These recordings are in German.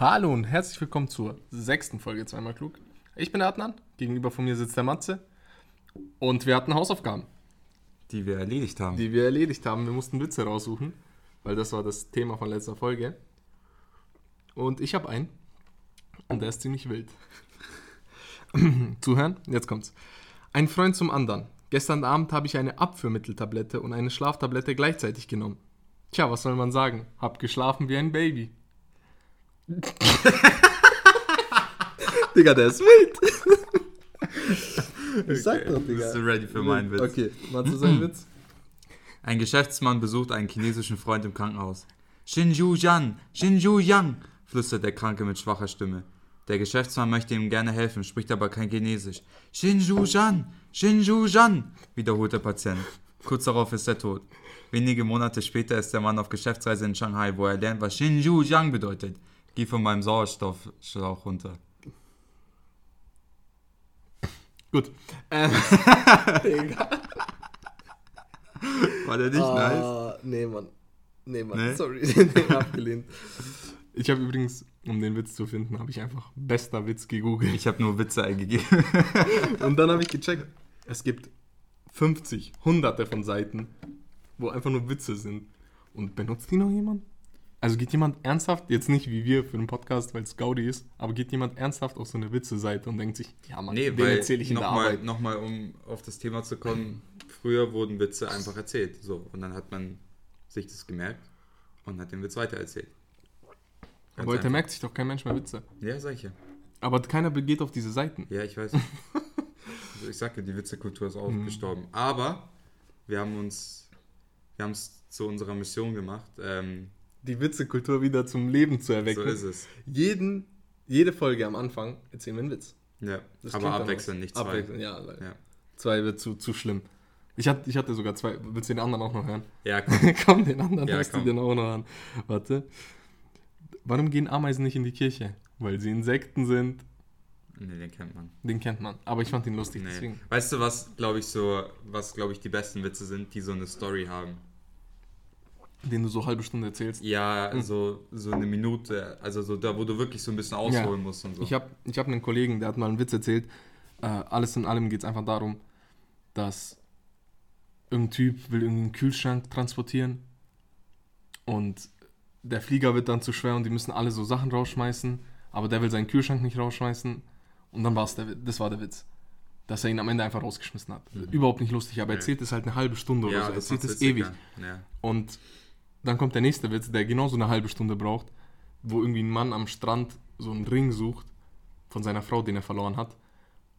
Hallo und herzlich willkommen zur sechsten Folge Zweimal Klug. Ich bin Adnan, gegenüber von mir sitzt der Matze und wir hatten Hausaufgaben, Die wir erledigt haben. die wir erledigt haben. Wir mussten Witze raussuchen, weil das war das Thema von letzter Folge. Und ich habe einen und der ist ziemlich wild. Zuhören, jetzt kommt's. Ein Freund zum anderen. Gestern Abend habe ich eine Abführmitteltablette und eine Schlaftablette gleichzeitig genommen. Tja, was soll man sagen? Hab geschlafen wie ein Baby. Digga, der ist wild. Ich sag doch, Digga. Bist du ready für meinen Witz? Okay, machst du seinen Witz? Ein Geschäftsmann besucht einen chinesischen Freund im Krankenhaus. Shinju Yan, Shinju Yang, flüstert der Kranke mit schwacher Stimme. Der Geschäftsmann möchte ihm gerne helfen, spricht aber kein Chinesisch. Shinju Yan, Shinju Yan, wiederholt der Patient. Kurz darauf ist er tot. Wenige Monate später ist der Mann auf Geschäftsreise in Shanghai, wo er lernt, was Shinju Yang bedeutet. Geh von meinem Sauerstoffschlauch runter. Gut. Ähm, Digga. War der nicht nice? Ah, nee, Mann. Nee, Mann, Nee? sorry. nee, abgelehnt. Ich habe übrigens, um den Witz zu finden, habe ich einfach bester Witz gegoogelt. Ich habe nur Witze eingegeben. Und dann habe ich gecheckt, es gibt 50, hunderte von Seiten, wo einfach nur Witze sind. Und benutzt die noch jemand? Also geht jemand ernsthaft, jetzt nicht wie wir für den Podcast, weil es Gaudi ist, aber geht jemand ernsthaft auf so eine Witze-Seite und denkt sich, ja Mann, Nee, den erzähle ich in der nochmal, Arbeit. nochmal, um auf das Thema zu kommen, früher wurden Witze einfach erzählt. So, und dann hat man sich das gemerkt und hat den Witz weitererzählt. Ganz Aber heute merkt sich doch kein Mensch mehr Witze. Ja, sag ich ja. Aber keiner geht auf diese Seiten. Ja, ich weiß. also ich sag ja, die Witzekultur ist auch Mhm. gestorben. Aber wir haben uns, wir haben es zu unserer Mission gemacht. Ähm, Die Witzekultur wieder zum Leben zu erwecken. so ist es. Jeden, jede Folge am Anfang erzählen wir einen Witz. Ja, Das aber abwechselnd, nicht zwei. Abwechselnd, ja, Ja. Zwei wird zu, zu schlimm. Ich hatte, ich hatte sogar zwei. Willst du den anderen auch noch hören? Ja, komm. komm, den anderen Ja, hörst du komm. den auch noch an. Warte. Warum gehen Ameisen nicht in die Kirche? Weil sie Insekten sind. Nee, den kennt man. Den kennt man. Aber ich fand ihn lustig, Nee. deswegen. Weißt du, was glaube ich so, was glaube ich die besten Witze sind, die so eine Story haben? Den du so halbe Stunde erzählst. Ja, Hm. so, so eine Minute, also so da, wo du wirklich so ein bisschen ausholen musst und so. Ich habe ich hab einen Kollegen, der hat mal einen Witz erzählt. Äh, alles in allem geht es einfach darum, dass irgendein Typ will irgendeinen Kühlschrank transportieren und der Flieger wird dann zu schwer und die müssen alle so Sachen rausschmeißen, aber der will seinen Kühlschrank nicht rausschmeißen und dann war es der Witz. Das war der Witz. Dass er ihn am Ende einfach rausgeschmissen hat. Überhaupt nicht lustig, aber er erzählt es halt eine halbe Stunde oder ja, so. Er erzählt es ewig. Ja. Ja. Und dann kommt der nächste Witz, der genauso eine halbe Stunde braucht, wo irgendwie ein Mann am Strand so einen Ring sucht von seiner Frau, den er verloren hat.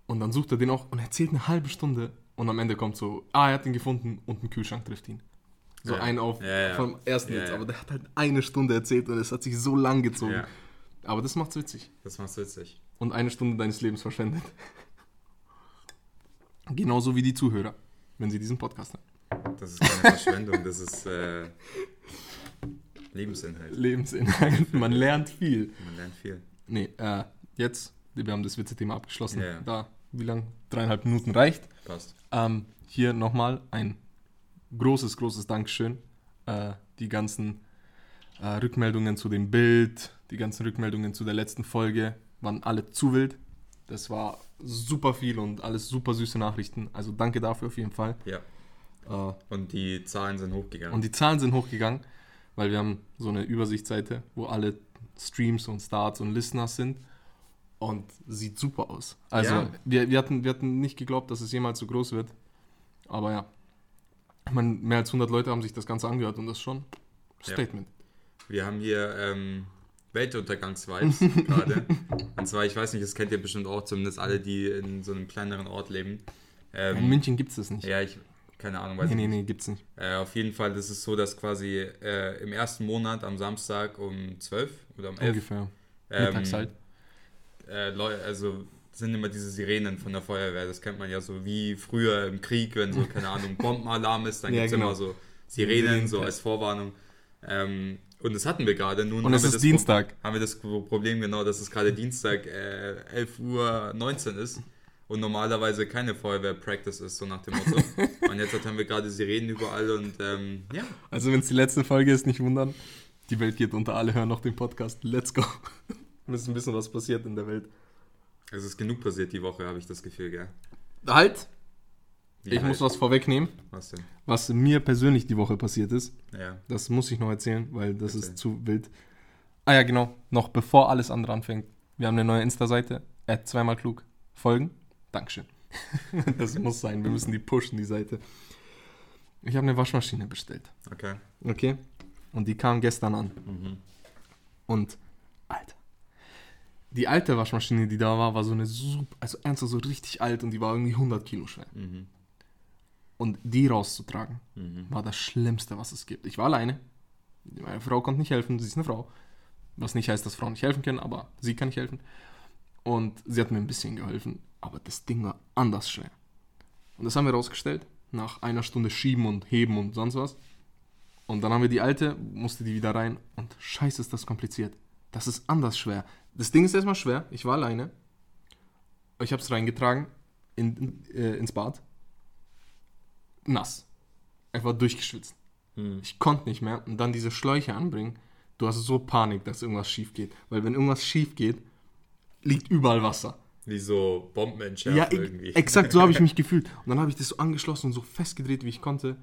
Und dann sucht er den auch und erzählt eine halbe Stunde. Und am Ende kommt so, ah, er hat ihn gefunden und ein Kühlschrank trifft ihn. So Ja. ein auf Ja, ja. vom ersten Witz. Aber der hat halt eine Stunde erzählt und es hat sich so lang gezogen. Aber das macht's witzig. das macht's witzig. Und eine Stunde deines Lebens verschwendet. Genauso wie die Zuhörer, wenn sie diesen Podcast haben. Das ist keine Verschwendung, das ist äh, Lebensinhalt. Lebensinhalt. Man lernt viel. Man lernt viel. Nee, äh, jetzt, wir haben das Witze-Thema abgeschlossen. Ja. Da, wie lang? Dreieinhalb Minuten reicht. Passt. Ähm, hier nochmal ein großes, großes Dankeschön. Äh, die ganzen äh, Rückmeldungen zu dem Bild, die ganzen Rückmeldungen zu der letzten Folge waren alle zu wild. Das war super viel und alles super süße Nachrichten. Also danke dafür auf jeden Fall. Ja. Äh, Und die Zahlen sind hochgegangen. und die Zahlen sind hochgegangen, weil wir haben so eine Übersichtsseite, wo alle Streams und Starts und Listeners sind. Und sieht super aus. Also Ja. wir, wir, hatten, wir hatten nicht geglaubt, dass es jemals so groß wird. Aber ja. Ich meine, mehr als 100 Leute haben sich das Ganze angehört und das ist schon Ja. Statement. Wir haben hier ähm, Weltuntergangs-Vibes gerade. Und zwar, ich weiß nicht, das kennt ihr bestimmt auch, zumindest alle, die in so einem kleineren Ort leben. Ähm, In München gibt es das nicht. Ja, ich, keine Ahnung, weiß nee, ich nee, nicht. nee, gibt's nicht. Äh, auf jeden Fall ist es so, dass quasi äh, im ersten Monat am Samstag um 12 oder um 11 Ungefähr. ähm, Mittags halt. äh, also sind immer diese Sirenen von der Feuerwehr. Das kennt man ja so wie früher im Krieg, wenn so, keine Ahnung, Bombenalarm ist, dann Ja, gibt es genau. immer so Sirenen, so als Vorwarnung. Ähm, und das hatten wir gerade. Nun Und es ist Dienstag. haben wir das Problem genau, dass es gerade Dienstag äh, 11 Uhr 19 ist und normalerweise keine Feuerwehr-Practice ist, so nach dem Motto. und jetzt haben wir gerade Sirenen überall und ähm, ja, Also wenn es die letzte Folge ist, nicht wundern. Die Welt geht unter, alle hören noch den Podcast. Let's go. Ist ein bisschen was passiert in der Welt. Es ist genug passiert die Woche, habe ich das Gefühl, gell? Halt! Wie ich halt? muss was vorwegnehmen, Was denn? was mir persönlich die Woche passiert ist. Ja. Das muss ich noch erzählen, weil das Erzähl. ist zu wild. Ah ja, genau. Noch bevor alles andere anfängt. Wir haben eine neue Insta-Seite. Add zweimal klug. Folgen. Dankeschön. das muss sein. Wir müssen die pushen, die Seite. Ich habe eine Waschmaschine bestellt. Okay. Okay? Und die kam gestern an. Mhm. Und, Alter. Die alte Waschmaschine, die da war, war so eine super, also ernsthaft so richtig alt und die war irgendwie 100 Kilo schwer. Mhm. Und die rauszutragen, Mhm. war das Schlimmste, was es gibt. Ich war alleine. Meine Frau konnte nicht helfen, sie ist eine Frau. Was nicht heißt, dass Frauen nicht helfen können, aber sie kann nicht helfen. Und sie hat mir ein bisschen geholfen, aber das Ding war anders schwer. Und das haben wir rausgestellt, nach einer Stunde schieben und heben und sonst was. Und dann haben wir die alte, musste die wieder rein und scheiße ist das kompliziert. Das ist anders schwer. Das Ding ist erstmal schwer, ich war alleine. Ich habe es reingetragen in, äh, ins Bad. Nass. Einfach durchgeschwitzt. Mhm. Ich konnte nicht mehr und dann diese Schläuche anbringen. Du hast so Panik, dass irgendwas schief geht. Weil wenn irgendwas schief geht, liegt überall Wasser. Wie so Bombenentschärfer Ja, irgendwie. exakt so habe ich mich gefühlt. Und dann habe ich das so angeschlossen und so festgedreht, wie ich konnte.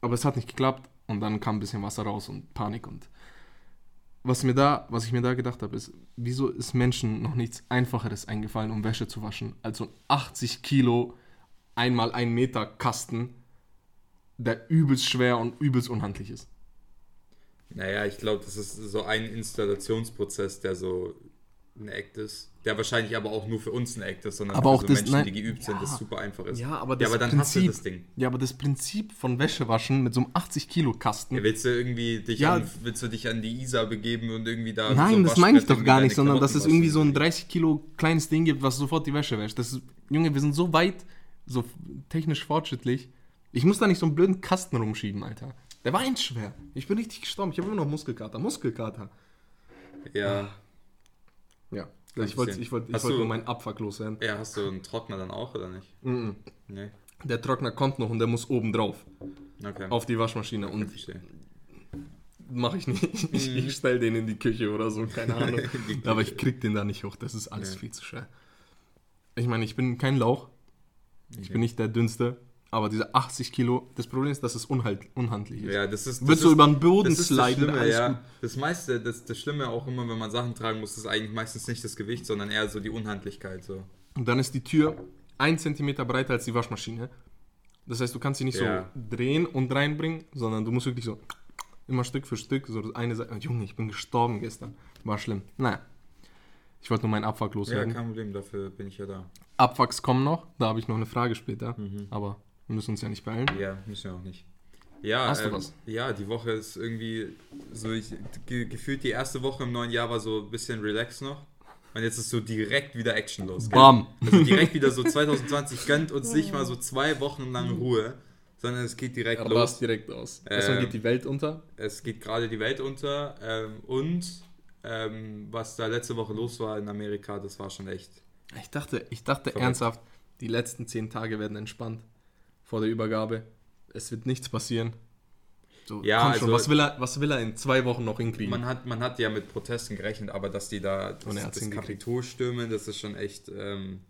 Aber es hat nicht geklappt. Und dann kam ein bisschen Wasser raus und Panik. Und was, mir da, was ich mir da gedacht habe, ist, wieso ist Menschen noch nichts Einfacheres eingefallen, um Wäsche zu waschen, als so ein 80 Kilo, einmal ein Meter Kasten, der übelst schwer und übelst unhandlich ist. Naja, ich glaube, das ist so ein Installationsprozess, der so ein Act ist. Der wahrscheinlich aber auch nur für uns ein Act ist, sondern Aber für auch so das- Menschen, nein, die geübt sind, ja. das super einfach ist. Ja, aber ja, das aber dann hast du Prinzip- das Ding. Ja, aber das Prinzip von Wäschewaschen mit so einem 80 Kilo Kasten. Ja, willst du irgendwie dich Ja. an, willst du dich an die Isar begeben und irgendwie da Nein, so das meine ich doch gar nicht, sondern dass es irgendwie so ein 30 Kilo kleines Ding gibt, was sofort die Wäsche wäscht. Das ist, Junge, wir sind so weit, so technisch fortschrittlich. Ich muss da nicht so einen blöden Kasten rumschieben, Alter. Der war endschwer. Ich bin richtig gestorben. Ich habe immer noch Muskelkater. Muskelkater. Ja. Ich wollte ich wollt, ich wollt nur meinen Abfuck loswerden. Ja, hast du einen Trockner dann auch oder nicht? Mhm. Nee. Der Trockner kommt noch und der muss oben drauf. Okay. Auf die Waschmaschine. Und Verstehe. mache ich nicht. Ich, ich stelle den in die Küche oder so, keine Ahnung. Aber ich krieg den da nicht hoch. Das ist alles Nee. viel zu schwer. Ich meine, ich bin kein Lauch. Ich bin nicht der dünnste. Aber diese 80 Kilo, das Problem ist, dass es unhalt, unhandlich ist. Ja, das ist. Wird so über den Boden das ist das sliden, Schlimme, ja. Das meiste, das, das Schlimme auch immer, wenn man Sachen tragen muss, ist eigentlich meistens nicht das Gewicht, sondern eher so die Unhandlichkeit. So. Und dann ist die Tür ein Zentimeter breiter als die Waschmaschine. Das heißt, du kannst sie nicht Ja. so drehen und reinbringen, sondern du musst wirklich so immer Stück für Stück, so eine Seite. Junge, ich bin gestorben gestern. War schlimm. Naja. Ich wollte nur meinen Abfuck Ja, loswerden. kein Problem, dafür bin ich ja da. Abfucks kommen noch. Da habe ich noch eine Frage später. Mhm. Aber wir müssen uns ja nicht beeilen. Ja, müssen wir auch nicht. Ja, Hast du ähm, was? Ja, die Woche ist irgendwie so, ich, ge gefühlt die erste Woche im neuen Jahr war so ein bisschen relaxed noch. Und jetzt ist so direkt wieder Action los. gell? Bam. Also direkt wieder so 2020 gönnt uns nicht mal so zwei Wochen lang Ruhe, sondern es geht direkt Ja, los. direkt aus. Erstmal Ähm, geht die Welt unter. Es geht gerade die Welt unter ähm, und ähm, was da letzte Woche los war in Amerika, das war schon echt. Ich dachte, ich dachte Verrückt. ernsthaft, die letzten zehn Tage werden entspannt vor der Übergabe. Es wird nichts passieren. So, Ja, komm schon, also- was, will er, was will er in zwei Wochen noch hinkriegen? Man hat, man hat ja mit Protesten gerechnet, aber dass die da das, das. Kapitol stürmen, das ist schon echt. Ähm,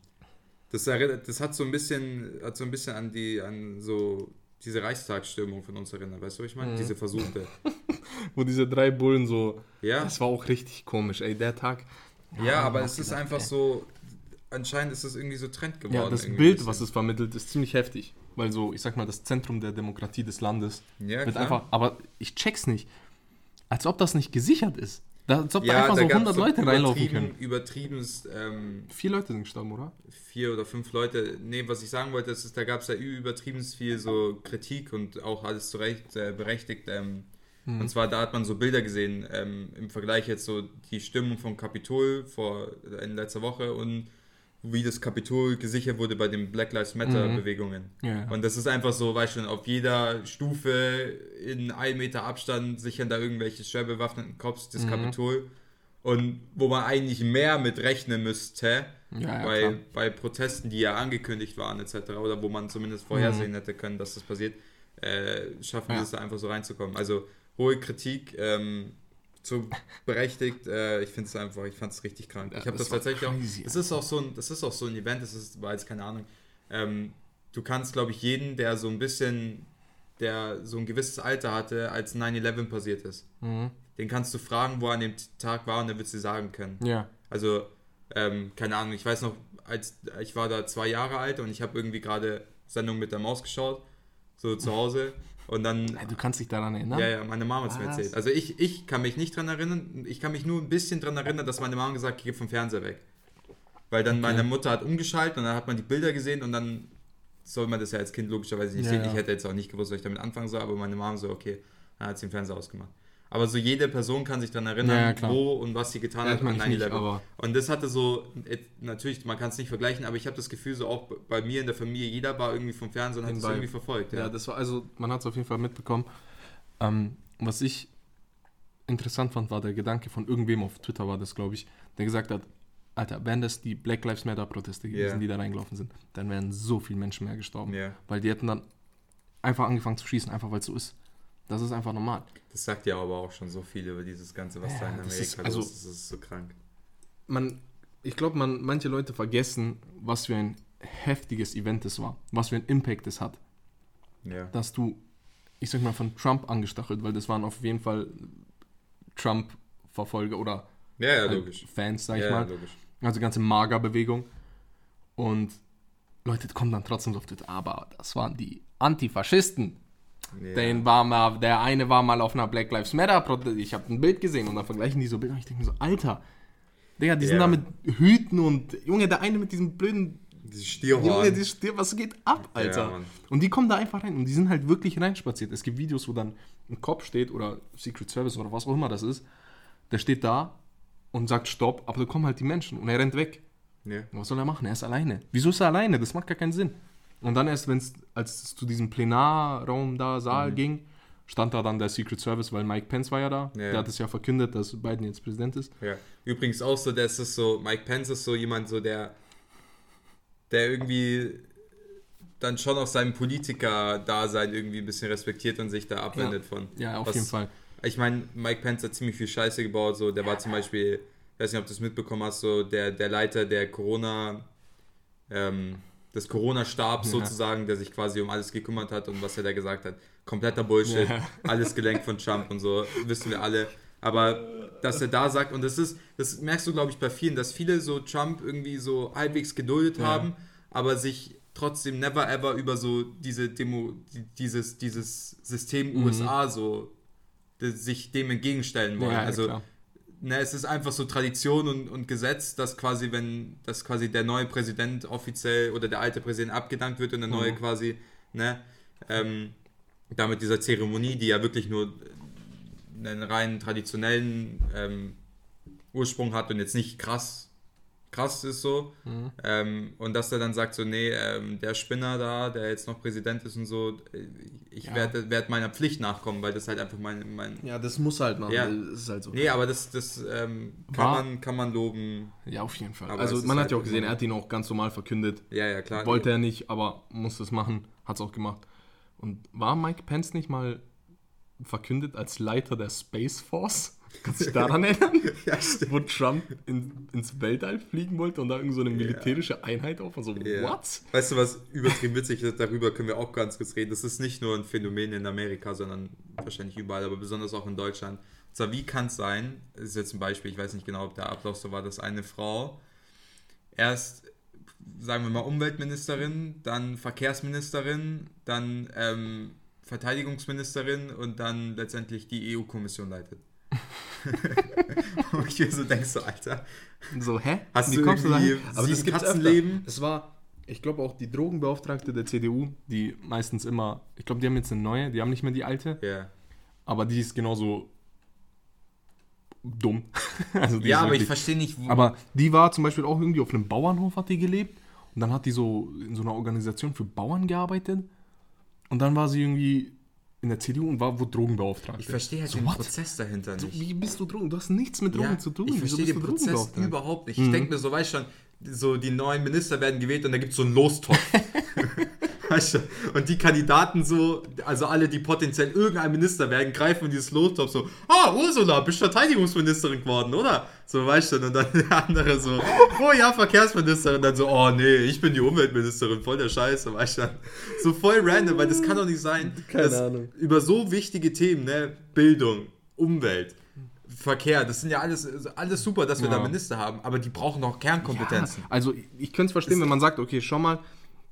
das, erinnert, das hat so ein bisschen, hat so ein bisschen an die, an so diese Reichstagsstürmung von uns erinnert, weißt du, was ich meine? Mhm. Diese versuchte. Wo diese drei Bullen so. Ja, Das war auch richtig komisch, ey. Der Tag. ja, aber hab es ist gedacht, einfach ey. so. Anscheinend ist es irgendwie so Trend geworden. Ja, das Bild, was es vermittelt, ist ziemlich heftig. Weil so, ich sag mal, das Zentrum der Demokratie des Landes ja, wird klar. einfach. Aber ich check's nicht. Als ob das nicht gesichert ist. Da- Als ob da ja, einfach da so gab's 100 Leute reinlaufen übertrieben- können. Übertriebenst ähm, Vier Leute sind gestorben, oder? vier oder fünf Leute. Nee, was ich sagen wollte, ist, da gab es ja übertrieben viel so Kritik und auch alles zu Recht äh, berechtigt. Ähm, Mhm. Und zwar, da hat man so Bilder gesehen, ähm, im Vergleich jetzt so die Stimmung vom Kapitol vor in letzter Woche und wie das Kapitol gesichert wurde bei den Black Lives Matter Mhm. Bewegungen. Ja, ja. Und das ist einfach so, weißt du, auf jeder Stufe in einem Meter Abstand sichern da irgendwelche schwer bewaffneten Cops das Mhm. Kapitol. Und wo man eigentlich mehr mit rechnen müsste, Ja, ja, bei, klar. bei Protesten, die ja angekündigt waren, etc., oder wo man zumindest vorhersehen hätte können, dass das passiert, äh, schaffen Mhm. Ja. die es da einfach so reinzukommen. Also hohe Kritik, ähm, so berechtigt. Äh, ich finde es einfach, ich fand es richtig krank. Ja, ich habe das das, tatsächlich crazy, auch. Das ist auch so ein, das ist auch so ein Event. Das ist, war jetzt keine Ahnung. Ähm, du kannst, glaube ich, jeden, der so ein bisschen, der so ein gewisses Alter hatte, als 9/11 passiert ist, Mhm. den kannst du fragen, wo er an dem Tag war und er wird dir sagen können. Ja. Also, ähm, keine Ahnung, ich weiß noch, als ich war da zwei Jahre alt und ich habe irgendwie gerade Sendung mit der Maus geschaut, so zu Hause. Und dann, Hey, Du kannst dich daran erinnern? ja, ja, meine Mama hat es mir erzählt. Also ich, ich kann mich nicht dran erinnern, ich kann mich nur ein bisschen dran erinnern, dass meine Mama gesagt hat, geh vom Fernseher weg. Weil dann meine Mutter hat umgeschaltet und dann hat man die Bilder gesehen und dann soll man das ja als Kind logischerweise nicht Ja, sehen. ja. Ich hätte jetzt auch nicht gewusst, was ich damit anfangen soll, aber meine Mama so, okay, dann hat sie den Fernseher ausgemacht. Aber so jede Person kann sich daran erinnern, Ja, ja, wo und was sie getan Ja, hat an ich nicht, 9/11. aber- Und das hatte so, et- natürlich, man kann es nicht vergleichen, aber ich habe das Gefühl, so auch bei mir in der Familie, jeder war irgendwie vom Fernsehen und hat es irgendwie verfolgt. Ja, das war also, man hat es auf jeden Fall mitbekommen. Ähm, was ich interessant fand, war der Gedanke von irgendwem auf Twitter, war das, glaube ich, der gesagt hat, Alter, wären das die Black Lives Matter Proteste gewesen, Ja. die da reingelaufen sind, dann wären so viele Menschen mehr gestorben. Ja. Weil die hätten dann einfach angefangen zu schießen, einfach weil es so ist. Das ist einfach normal. Das sagt ja aber auch schon so viel über dieses Ganze, was Ja, da in Amerika ist- also- los ist. Das ist so krank. Man, ich glaube, man, manche Leute vergessen, was für ein heftiges Event es war, was für ein Impact es hat. Ja. dass du, ich sag mal, von Trump angestachelt, weil das waren auf jeden Fall Trump-Verfolger oder Ja, ja, halt. Fans, sag ich ja, mal. logisch. Also ganze Mager-Bewegung. Und Leute kommen dann trotzdem so auf Twitter, aber das waren die Antifaschisten. Ja. Den war mal, der eine war mal auf einer Black Lives Matter. Ich habe ein Bild gesehen und dann vergleichen die so Bilder. Und ich denke mir so, Alter, Digga, die sind Ja. da mit Hüten und Junge, der eine mit diesem blöden Dieses Junge, Stierhorn. die stirbt, was geht ab, Alter? Ja, und die kommen da einfach rein und die sind halt wirklich reinspaziert. Es gibt Videos, wo dann ein Kopf steht oder Secret Service oder was auch immer das ist. Der steht da und sagt Stopp, aber da kommen halt die Menschen und er rennt weg. ja. Was soll er machen? Er ist alleine. Wieso ist er alleine? Das macht gar keinen Sinn. Und dann erst, wenn es, als es zu diesem Plenarraum da, Mhm. Saal ging, stand da dann der Secret Service, weil Mike Pence war ja da. Ja. Der hat es ja verkündet, dass Biden jetzt Präsident ist. Ja. Übrigens auch so, das ist so, Mike Pence ist so jemand, so der, der irgendwie dann schon auch seinem Politiker-Dasein irgendwie ein bisschen respektiert und sich da abwendet von. Ja, auf Was- jeden Fall. Ich meine, Mike Pence hat ziemlich viel Scheiße gebaut. So, der war zum Beispiel, ich weiß nicht, ob du es mitbekommen hast, so der, der Leiter der Corona, ähm, des Corona-Stabs Ja. sozusagen, der sich quasi um alles gekümmert hat und was er da gesagt hat. Kompletter Bullshit, Ja. alles gelenkt von Trump und so, wissen wir alle. Aber dass er da sagt, und das ist, das merkst du, glaube ich, bei vielen, dass viele so Trump irgendwie so halbwegs geduldet Ja. haben, aber sich trotzdem never ever über so diese Demo, die- dieses, dieses System Mhm. USA so sich dem entgegenstellen wollen. Ja, also klar. Ne, es ist einfach so Tradition und, und Gesetz, dass quasi, wenn dass quasi der neue Präsident offiziell oder der alte Präsident abgedankt wird und der neue Mhm. quasi, ne, ähm, da mit dieser Zeremonie, die ja wirklich nur einen rein traditionellen ähm, Ursprung hat und jetzt nicht krass krass ist so. Mhm. Ähm, und dass er dann sagt so, nee, ähm, der Spinner da, der jetzt noch Präsident ist und so, ich Ja. werde werd meiner Pflicht nachkommen, weil das halt einfach mein, mein Ja, das muss halt machen. Ja. Das ist halt so. Nee, aber das, das ähm, kann, War- man, kann man loben. Ja, auf jeden Fall. Aber also man hat halt ja auch gesehen, er hat ihn auch ganz normal verkündet. Ja, ja, klar. Wollte er nicht, aber musste es machen. Hat es auch gemacht. Und war Mike Pence nicht mal verkündet als Leiter der Space Force? Kannst du dich daran erinnern? Ja, stimmt. Wo Trump in, ins Weltall fliegen wollte und da irgend so eine militärische Einheit auf. Also, Ja. what? Weißt du, was übertrieben witzig ist? Darüber können wir auch ganz kurz reden. Das ist nicht nur ein Phänomen in Amerika, sondern wahrscheinlich überall, aber besonders auch in Deutschland. Und zwar, wie kann es sein, das ist jetzt ein Beispiel, ich weiß nicht genau, ob der Ablauf so war, dass eine Frau erst, sagen wir mal, Umweltministerin, dann Verkehrsministerin, dann ähm, Verteidigungsministerin und dann letztendlich die EU-Kommission leitet. Und ich mir so denkst so, Alter, So, hä? Hast Wie du kommst irgendwie dahin? Aber sieben das gibt's Katzenleben? Es war, ich glaube auch die Drogenbeauftragte der CDU, die meistens immer, ich glaube, die haben jetzt eine neue, die haben nicht mehr die alte, ja. aber die ist genauso dumm. also die Ja, aber ich verstehe nicht, wo. Aber die war zum Beispiel auch irgendwie auf einem Bauernhof hat die gelebt und dann hat die so in so einer Organisation für Bauern gearbeitet und dann war sie irgendwie in der CDU und war wo Drogenbeauftragte. ich verstehe halt so, den what? Prozess dahinter So, nicht. wie bist du Drogen? Du hast nichts mit Drogen Ja, zu tun. Ich verstehe bist den du Prozess Drogenbeauftragter? überhaupt nicht. Mhm. Ich denke mir so, weißt schon, so die neuen Minister werden gewählt und da gibt es so einen Lostopf. Weißt du? Und die Kandidaten so, also alle, die potenziell irgendein Minister werden, greifen in dieses Lostopf so, ah, Ursula, bist Verteidigungsministerin geworden, oder? So, weißt du, und dann der andere so, oh ja, Verkehrsministerin, dann so, oh nee, ich bin die Umweltministerin, voll der Scheiße, weißt du? So voll random, weil das kann doch nicht sein, Keine dass Ahnung. über so wichtige Themen, ne, Bildung, Umwelt, Verkehr, das sind ja alles, alles super, dass wir Ja. da Minister haben, aber die brauchen noch Kernkompetenzen. Ja, also ich, ich könnte es verstehen, wenn man sagt, okay, schau mal,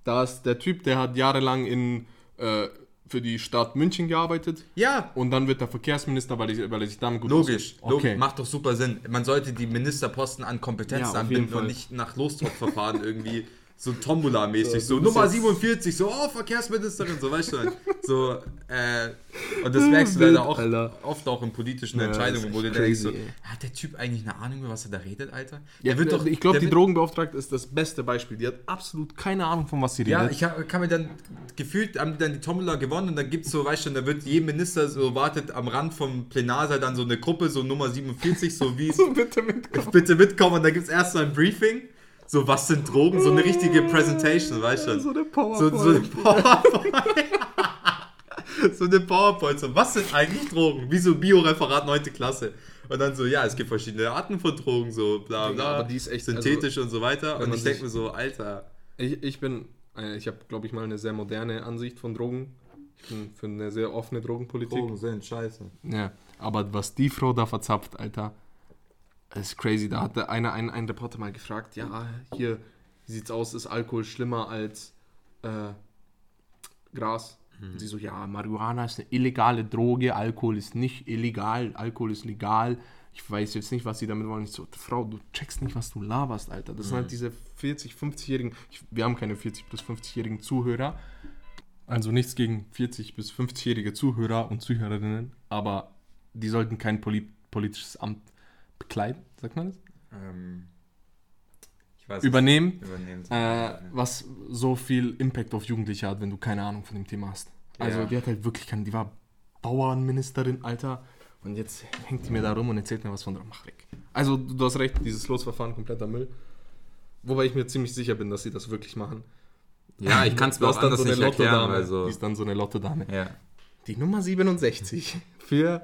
da ist der Typ, der hat jahrelang in, äh, für die Stadt München gearbeitet. Ja, und dann wird er Verkehrsminister, weil, ich, weil er sich damit gut Logisch, auskennt. logisch, macht doch super Sinn. Man sollte die Ministerposten an Kompetenz Ja, anbinden und nicht nach Lostopfverfahren irgendwie so Tombola-mäßig, So, so, Nummer jetzt- 47, so, oh, Verkehrsministerin, so, weißt du, so, äh, und das merkst du leider auch Alter. oft auch in politischen Ja, Entscheidungen, wo du denkst, so, hat der Typ eigentlich eine Ahnung, über was er da redet, Alter? Ja, der wird doch, ich glaube, die Drogenbeauftragte ist das beste Beispiel. Die hat absolut keine Ahnung, von was sie Ja, redet. ich hab, kann mir dann gefühlt, haben die dann die Tombola gewonnen und dann gibt's so, weißt du, da wird jedem Minister so wartet am Rand vom Plenarsaal dann so eine Gruppe, so Nummer 47, so wie es bitte mitkommen. bitte mitkommen und da gibt es erst so ein Briefing. So, was sind Drogen? So eine richtige Presentation, weißt du? So eine So, PowerPoint. so eine PowerPoint. so eine PowerPoint. So, was sind eigentlich Drogen? Wie so Bioreferat 9. Klasse. Und dann so, ja, es gibt verschiedene Arten von Drogen, so bla Ja, bla. aber die ist echt- synthetisch und so weiter. Und ich denke mir so, Alter. Ich, ich bin, äh, ich habe, glaube ich, mal eine sehr moderne Ansicht von Drogen. Ich bin für eine sehr offene Drogenpolitik. sind scheiße. Ja, aber was die Frau da verzapft, Alter, ist crazy. Da hatte einer, ein, ein Reporter mal gefragt, ja, hier, wie sieht's aus, ist Alkohol schlimmer als äh, Gras? Und sie so, ja, Marihuana ist eine illegale Droge, Alkohol ist nicht illegal, Alkohol ist legal. Ich weiß jetzt nicht, was sie damit wollen. Ich so, Frau, du checkst nicht, was du laberst, Alter. Das sind halt diese 40, 50-jährigen, ich- wir haben keine 40 bis 50-jährigen Zuhörer. Also nichts gegen 40 bis 50-jährige Zuhörer und Zuhörerinnen, aber die sollten kein poli politisches Amt bekleiden, sagt man das? Ähm, ich weiß Übernehmen, Übernehmen. äh, was so viel Impact auf Jugendliche hat, wenn du keine Ahnung von dem Thema hast. Also Ja. die hat halt wirklich keine, die war Bauernministerin, Alter, und jetzt hängt die mir da rum und erzählt mir was von der Mach weg. Also du, hast recht, dieses Losverfahren kompletter Müll. Wobei ich mir ziemlich sicher bin, dass sie das wirklich machen. ja, ich kann es mir auch anders so eine nicht erklären, Lottodame. weil so. Die ist dann so eine Lottodame. Ja. Die Nummer 67 für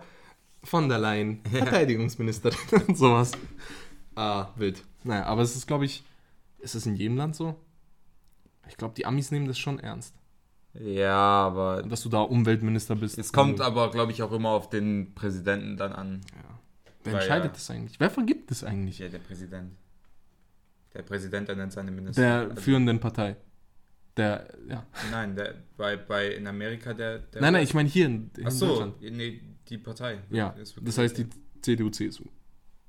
von der Leyen, Verteidigungsministerin und sowas. Ah, wild. Naja, aber es ist, glaube ich, ist es in jedem Land so? Ich glaube, die Amis nehmen das schon ernst. ja, aber Dass du da Umweltminister bist. es kommt Mhm. aber, glaube ich, auch immer auf den Präsidenten dann an. Ja. Wer Weil entscheidet ja- das eigentlich? Wer vergibt das eigentlich? Ja, der Präsident. Der Präsident ernennt seine Minister. Der Also- führenden Partei. Der, ja. Nein, der, bei, bei in Amerika der. der Nein, nein, ich meine hier in, in Ach so, Deutschland. nee, die Partei. Ja, das heißt die CDU, CSU.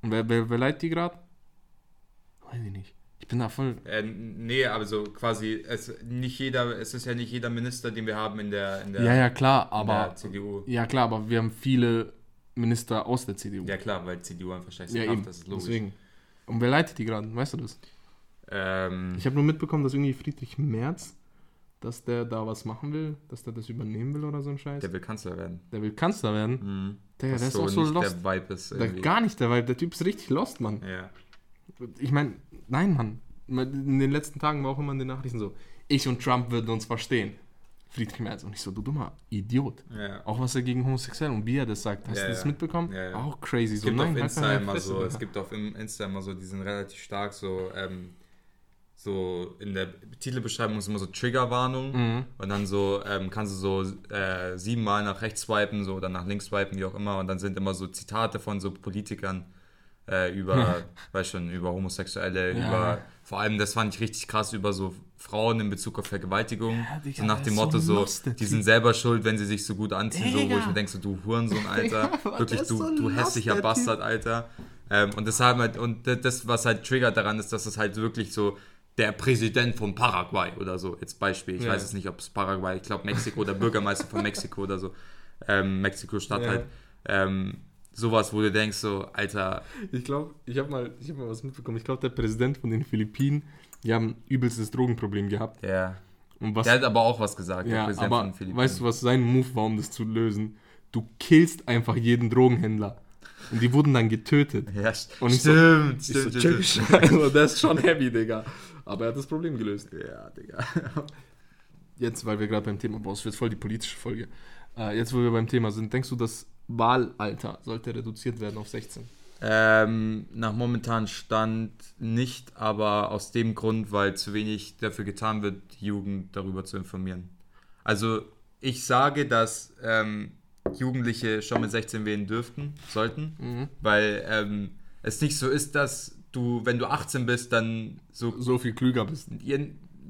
Und wer, wer, wer leitet die gerade? Weiß ich nicht. Ich bin da voll. Äh, nee, also quasi, es, nicht jeder, es ist ja nicht jeder Minister, den wir haben in der, in der, Ja, ja, klar, aber. CDU. Ja, klar, aber wir haben viele Minister aus der CDU. Ja klar, weil CDU einfach scheiße Ja, Kraft, eben. das ist logisch. Deswegen. Und wer leitet die gerade? Weißt du das? Ähm, Ich habe nur mitbekommen, dass irgendwie Friedrich Merz, dass der da was machen will, dass der das übernehmen will oder so ein Scheiß. Der, der will Kanzler werden. will Kanzler werden. Mhm. Der, der ist auch so nicht lost. der Vibe ist Der, gar nicht der Vibe. Der Typ ist richtig lost, Mann. ja. Ich meine, nein, Mann. In den letzten Tagen war auch immer in den Nachrichten so, ich und Trump würden uns verstehen. Friedrich Merz. Und ich so, du dummer Idiot. ja. Auch was er gegen Homosexuelle und wie er das sagt. Hast Ja, du das mitbekommen? Ja. Auch crazy. Es so, gibt auf halt Insta immer so, es gibt auf Insta immer so, die sind relativ stark so, ähm, so in der Titelbeschreibung ist immer so Triggerwarnung Mhm. und dann so ähm, kannst du so äh, siebenmal nach rechts swipen, so oder nach links swipen, wie auch immer und dann sind immer so Zitate von so Politikern äh, über, weiß schon, über Homosexuelle, Ja. über vor allem, das fand ich richtig krass, über so Frauen in Bezug auf Vergewaltigung. Ja, Digga, so nach dem so Motto so, der die sind selber schuld, wenn sie sich so gut anziehen, so, wo ich Digga. mir denke, so, du Hurensohn, Alter. Ja, aber Wirklich, du, so du hässlicher. Bastard, Alter. Ähm, und das halt, und das- das, was halt triggert daran ist, dass es halt wirklich so der Präsident von Paraguay oder so, jetzt Beispiel, ich Ja. weiß es nicht, ob es Paraguay, ich glaube Mexiko, der Bürgermeister von Mexiko oder so, ähm, Mexiko-Stadt Ja. halt, ähm, sowas, wo du denkst so, Alter, Ich glaube, ich habe mal, ich hab mal was mitbekommen. Ich glaube, der Präsident von den Philippinen, die haben übelstes Drogenproblem gehabt. der, Und was, der hat aber auch was gesagt, der ja, Präsident aber von den Philippinen. weißt du, was sein Move war, um das zu lösen? Du killst einfach jeden Drogenhändler. Und die wurden dann getötet. ja, Und ich so- stimmt, Ich so, stimmt, stimmt, das ist schon heavy, Digga. Aber er hat das Problem gelöst. Ja, Digga. jetzt, weil wir gerade beim Thema, boah, es wird voll die politische Folge. Äh, jetzt, wo wir beim Thema sind, denkst du, das Wahlalter sollte reduziert werden auf 16? Ähm, nach momentanem Stand nicht, aber aus dem Grund, weil zu wenig dafür getan wird, die Jugend darüber zu informieren. Also ich sage, dass ähm, Jugendliche schon mit 16 wählen dürften, sollten, Mhm. weil ähm, es nicht so ist, dass du, wenn du 18 bist, dann so So viel klüger bist.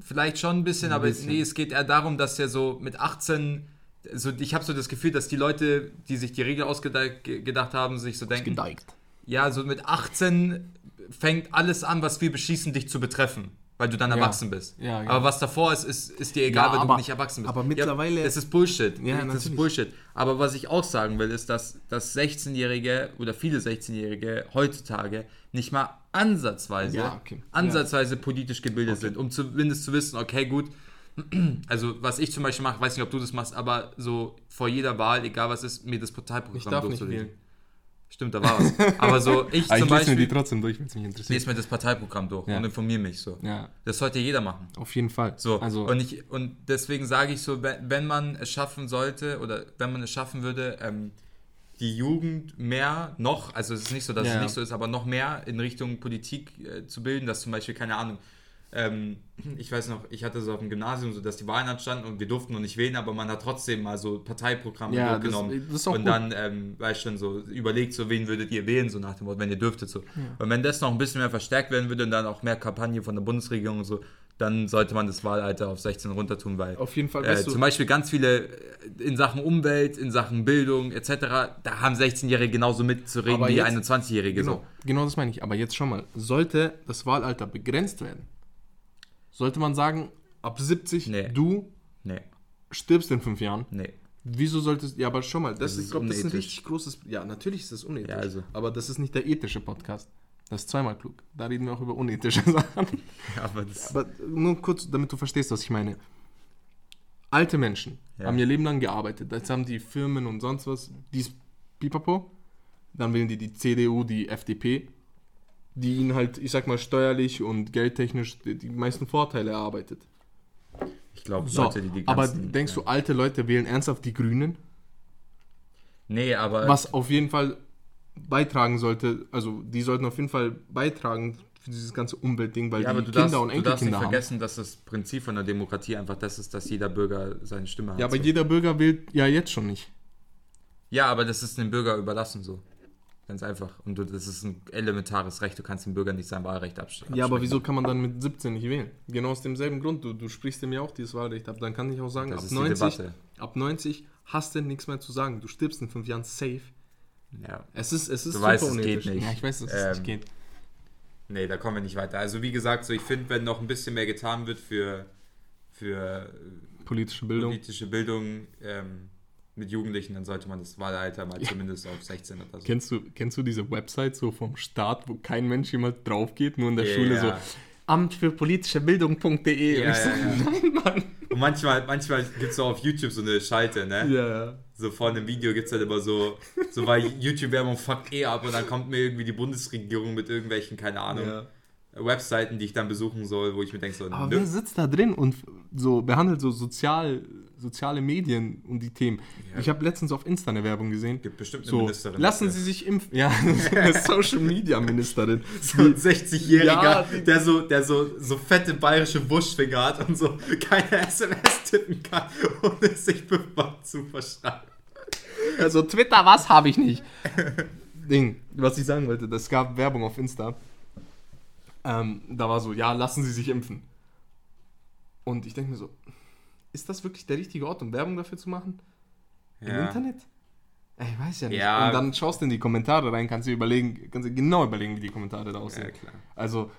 Vielleicht schon ein bisschen, Ein aber bisschen. nee, es geht eher darum, dass ja so mit 18, so, ich habe so das Gefühl, dass die Leute, die sich die Regel ausgedacht ge- gedacht haben, sich so denken, Gedeigt. ja, so mit 18 fängt alles an, was wir beschließen, dich zu betreffen, weil du dann Ja. erwachsen bist. Ja, genau. Aber was davor ist, ist, ist dir egal, Ja, aber- du nicht erwachsen bist. aber mittlerweile- das ist Bullshit. Ja, das natürlich. ist Bullshit. Aber was ich auch sagen will, ist, dass, dass 16-Jährige oder viele 16-Jährige heutzutage nicht mal ansatzweise, okay. ansatzweise politisch gebildet sind, um zumindest zu wissen, okay, gut, also was ich zum Beispiel mache, weiß nicht, ob du das machst, aber so vor jeder Wahl, egal was ist, mir das Parteiprogramm Ich darf nicht durchzulesen. wählen. Stimmt, da war was. Aber so, ich Aber zum ich lese mir die Beispiel trotzdem durch, wenn es mich interessiert. lese mir das Parteiprogramm durch Ja. und informiere mich so. Ja, Das sollte jeder machen. auf jeden Fall. So, also, und, ich, und deswegen sage ich so, wenn, man es schaffen sollte oder wenn man es schaffen würde, ähm, die Jugend mehr noch, also es ist nicht so, dass Ja, es nicht so ist, aber noch mehr in Richtung Politik äh, zu bilden, dass zum Beispiel, keine Ahnung, ähm, ich weiß noch, ich hatte so auf dem Gymnasium so, dass die Wahlen anstanden und wir durften noch nicht wählen, aber man hat trotzdem mal so Parteiprogramme Ja, auch und gut. dann, ähm, weißt schon, so überlegt, so wen würdet ihr wählen, so nach dem Wort, wenn ihr dürftet, so. Und wenn das noch ein bisschen mehr verstärkt werden würde und dann auch mehr Kampagne von der Bundesregierung und so, dann sollte man das Wahlalter auf 16 runter tun, weil auf jeden Fall, äh, zum Beispiel ganz viele äh, in Sachen Umwelt, in Sachen Bildung etc., da haben 16-Jährige genauso mitzureden Aber wie jetzt- 21-Jährige. genau, So. genau das meine ich. Aber jetzt schon mal, sollte das Wahlalter begrenzt werden, sollte man sagen, ab 70, Nee. du Nee, stirbst in fünf Jahren. nee. Wieso solltest ja, aber schon mal, das, Das ist, ich glaube, das ist ein richtig großes, ja, natürlich ist das unethisch, Ja, also. aber das ist nicht der ethische Podcast. Das ist zweimal klug. Da reden wir auch über unethische Sachen. Aber das, Aber nur kurz, damit du verstehst, was ich meine. Alte Menschen Ja. haben ihr Leben lang gearbeitet. Jetzt haben die Firmen und sonst was, dies Pipapo. Dann wählen die die CDU, die FDP, die ihnen halt, ich sag mal, steuerlich und geldtechnisch die, meisten Vorteile erarbeitet. ich glaube, So, Leute, die die aber ganzen, denkst ja. du, alte Leute wählen ernsthaft die Grünen? Nee, aber Was auf jeden Fall beitragen sollte, also die sollten auf jeden Fall beitragen für dieses ganze Umweltding, weil ja, aber die du Kinder darfst, und du darfst nicht Enkelkinder haben. vergessen, dass das Prinzip von der Demokratie einfach das ist, dass jeder Bürger seine Stimme hat. Ja, aber so. jeder Bürger wählt ja jetzt schon nicht. ja, aber das ist dem Bürger überlassen so. Ganz einfach. Und das ist ein elementares Recht. Du kannst dem Bürger nicht sein Wahlrecht abstellen. Ja, aber wieso kann man dann mit 17 nicht wählen? Genau aus demselben Grund. Du, du sprichst dem ja auch dieses Wahlrecht ab. Dann kann ich auch sagen, Das ab ist die 90, Debatte. ab 90 hast du nichts mehr zu sagen. Du stirbst in fünf Jahren safe. Ja. Es ist, es ist Du weißt, es geht nicht. Ja, ich weiß, dass es Ähm, nicht geht. Nee, da kommen wir nicht weiter. Also wie gesagt, so ich finde, wenn noch ein bisschen mehr getan wird für, für Politische Bildung. politische Bildung ähm, mit Jugendlichen, dann sollte man das Wahlalter mal zumindest auf 16 oder so. Kennst du, kennst du diese Website so vom Staat, wo kein Mensch jemals drauf geht, nur in der Ja. Schule so Amt für politische Bildung.de. Ja, Und ich so, ja, ja. nein, Mann. Und manchmal, manchmal gibt es so auf YouTube so eine Schalte, ne? Ja, ja. So vor einem Video gibt es halt immer so, so weil YouTube-Werbung fuckt eh ab und dann kommt mir irgendwie die Bundesregierung mit irgendwelchen, keine Ahnung, ja. Webseiten, die ich dann besuchen soll, wo ich mir denke so, Aber nö. wer sitzt da drin und so behandelt so sozial, soziale Medien und die Themen? Ja. Ich habe letztens auf Insta eine Werbung gesehen. gibt bestimmt eine So, Ministerin. lassen. Sie sich impfen. Ja, eine Social Media Ministerin. so ein 60-Jähriger, Ja, der, so, der so, so fette bayerische Wurstfinger hat und so keine SMS tippen kann, ohne sich fünfmal zu verschreiben. Also Twitter, was habe ich nicht? Ding, was ich sagen wollte, das gab Werbung auf Insta. Ähm, da war so, ja, lassen Sie sich impfen. Und ich denke mir so, ist das wirklich der richtige Ort, um Werbung dafür zu machen? Im Internet? Ich weiß ja nicht. Ja. Und dann schaust du in die Kommentare rein, kannst du überlegen, kannst du genau überlegen, wie die Kommentare da Ja, aussehen. klar. Also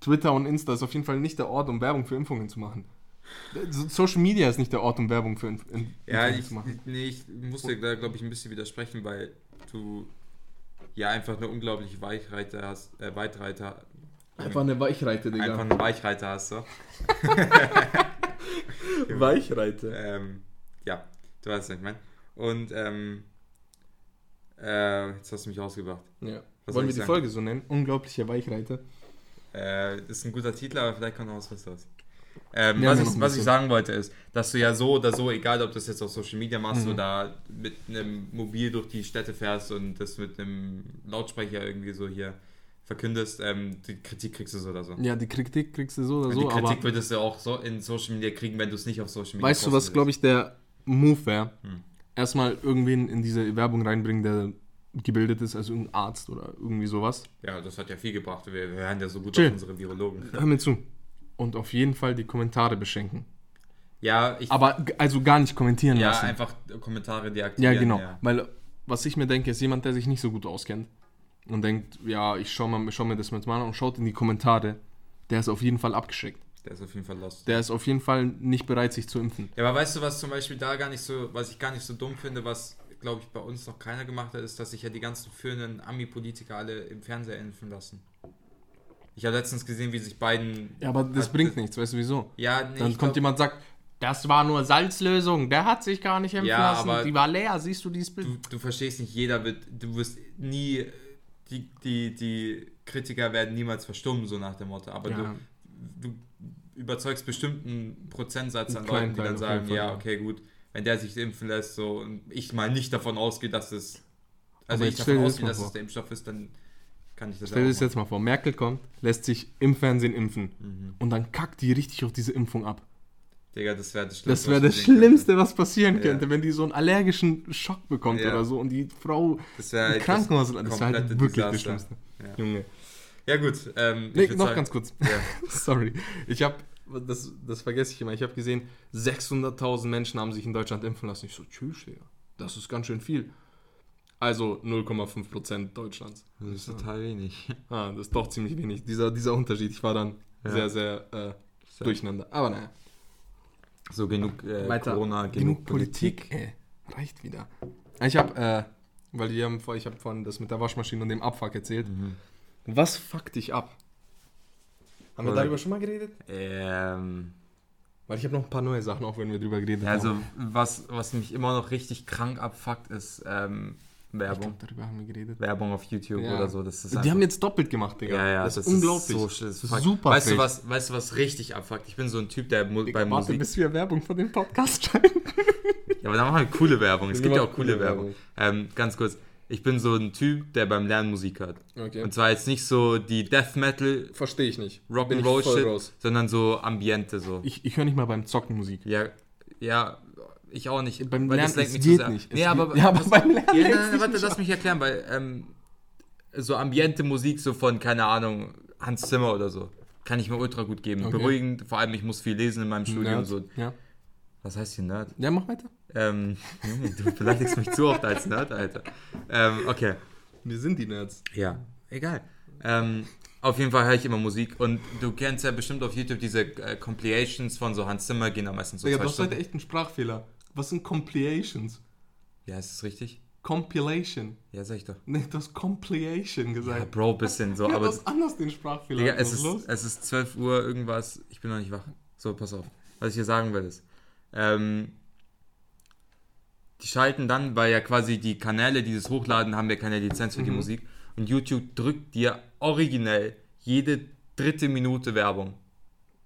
Twitter und Insta ist auf jeden Fall nicht der Ort, um Werbung für Impfungen zu machen. So- Social Media ist nicht der Ort, um Werbung für Impf Impf Ja, Impfungen ich, zu machen. nee, ich muss dir da, glaube ich, ein bisschen widersprechen, weil du ja einfach eine unglaubliche Weichreiter hast, äh, Weitreiter, Einfach eine Weichreite, Digga. einfach eine Weichreiter hast, so. Weichreite. Ähm, ja, du weißt, was ich meine. Und, ähm, äh, jetzt hast du mich ausgebracht. Ja. Was Wollen wir die sagen? Folge so nennen? Unglaubliche Weichreite. Äh, das ist ein guter Titel, aber vielleicht kommt noch was Besseres. Ähm, haben was ja ich, was ich sagen wollte ist, dass du ja so oder so, egal ob du das jetzt auf Social Media machst Mhm. oder mit einem Mobil durch die Städte fährst und das mit einem Lautsprecher irgendwie so hier verkündest, ähm, die Kritik kriegst du so oder so. Ja, die Kritik kriegst du so oder die so, Kritik aber würdest du auch so in Social Media kriegen, wenn du es nicht auf Social Media weißt du, was, glaube ich, der Move wäre? Hm. Erstmal irgendwen in diese Werbung reinbringen, der gebildet ist, also irgendein Arzt oder irgendwie sowas. Ja, das hat ja viel gebracht. Wir, wir hören ja so gut Chill. auf unsere Virologen. Hör mir zu. Und auf jeden Fall die Kommentare beschenken. Ja, ich, Aber also gar nicht kommentieren ja lassen. einfach Kommentare deaktivieren. Ja, genau. Ja. Weil was ich mir denke, ist jemand, der sich nicht so gut auskennt und denkt, ja, ich schau, mal, schau mir das mal an und schaut in die Kommentare, der ist auf jeden Fall abgeschreckt. Der ist auf jeden Fall lost. Der ist auf jeden Fall nicht bereit, sich zu impfen. Ja, aber weißt du, was zum Beispiel da gar nicht so, was ich gar nicht so dumm finde, was glaube ich bei uns noch keiner gemacht hat, ist, dass sich ja die ganzen führenden Ami-Politiker alle im Fernseher impfen lassen. Ich habe letztens gesehen, wie sich beiden. Ja, aber das Hat- bringt nichts, weißt du wieso? Ja, nee, Dann kommt glaub- jemand und sagt, das war nur Salzlösung, der hat sich gar nicht impfen Ja, lassen, die war leer, siehst du dieses Bild? du, du verstehst nicht, jeder wird, du wirst nie, die, die, die Kritiker werden niemals verstummen, so nach dem Motto. Aber Ja. du, du überzeugst bestimmten Prozentsatz an Leuten, die dann sagen, Fall, ja, okay, gut, wenn der sich impfen lässt, so, und ich mal nicht davon ausgehe, dass es, also ich davon ausgehe, dass vor. es der Impfstoff ist, dann kann ich das Stell dir das jetzt mal vor, Merkel kommt, lässt sich im Fernsehen impfen Mhm. und dann kackt die richtig auf diese Impfung ab. Digga, das wäre das Schlimmste. Das wäre was das passieren Schlimmste, was passieren Ja. könnte, wenn die so einen allergischen Schock bekommt Ja. oder so und die Frau. Das im Krankenhaus Das wäre halt wirklich das Desaster. Schlimmste. Ja. Junge. Ja gut, ähm, Nee, noch sagen- ganz kurz. Sorry. Ich habe, das, das vergesse ich immer, ich habe gesehen, 600.000 Menschen haben sich in Deutschland impfen lassen. Ich so, tschüss, Digga. Das ist ganz schön viel. Also 0,5% Deutschlands. Das ist total wenig. Ah, das ist doch ziemlich wenig. Dieser, dieser Unterschied. Ich war dann sehr, sehr äh, durcheinander. Aber naja. So genug äh, Weiter. Corona, genug, Politik. Ey, reicht wieder. Ich habe, äh, weil wir haben vor, ich habe vorhin das mit der Waschmaschine und dem Abfuck erzählt. Mhm. Was fuckt dich ab? Haben wir Oder- darüber schon mal geredet? Ähm, Weil ich habe noch ein paar neue Sachen, auch wenn wir drüber geredet ja, haben. also was, was mich immer noch richtig krank abfuckt, ist ähm, Werbung. glaube, darüber haben wir geredet. Werbung auf YouTube Ja. oder so. Das ist Die haben jetzt doppelt gemacht, Digga. ja, ja, das, ist unglaublich. so schlimm. Das ist super weißt du, was, weißt du, was richtig abfuckt? Ich bin so ein Typ, der Ich bei warte, Musik. bis wir Werbung von dem Podcast schreiben. Ja, aber da machen wir coole Werbung. Es gibt ja auch coole coole Werbung. Ähm, ganz kurz. Ich bin so ein Typ, der beim Lernen Musik hört. Okay. Und zwar jetzt nicht so die Death Metal Verstehe ich nicht. Rock'n'Roll Shit, raus. sondern so Ambiente so. Ich, ich höre nicht mal beim Zocken Musik. Ja, ja, ich auch nicht. Beim Lernen, das lenkt mich geht zu sehr. nicht. Nee, aber, ja, aber was- beim Lernen Ja, nein, warte, lass mich erklären, weil ähm, so Ambiente-Musik so von, keine Ahnung, Hans Zimmer oder so, kann ich mir ultra gut geben. Okay. Beruhigend, vor allem ich muss viel lesen in meinem Studium. So. Ja. Was heißt hier Nerd? ja, mach weiter. Ähm, du beleidigst mich zu oft als Nerd, Alter. Ähm, okay. Wir sind die Nerds. Ja, egal. Ähm, auf jeden Fall höre ich immer Musik und du kennst ja bestimmt auf YouTube diese äh, Compilations von so Hans Zimmer, gehen da meistens so zwei du hast heute echt einen Sprachfehler. Was sind Compilations? Ja, ist das richtig? Compilation. Ja, sag ich doch. Nee, du hast Compilation Ja, gesagt. Bro, bisschen so, Ja, aber du hast anders den Sprachfehler. Digga, es ist, los? es ist 12 Uhr irgendwas, ich bin noch nicht wach. So, pass auf. Was ich hier sagen will ist, ähm, die schalten dann, weil ja quasi die Kanäle, die das hochladen, haben ja keine Lizenz für die Mhm. Musik. Und YouTube drückt dir originell jede dritte Minute Werbung.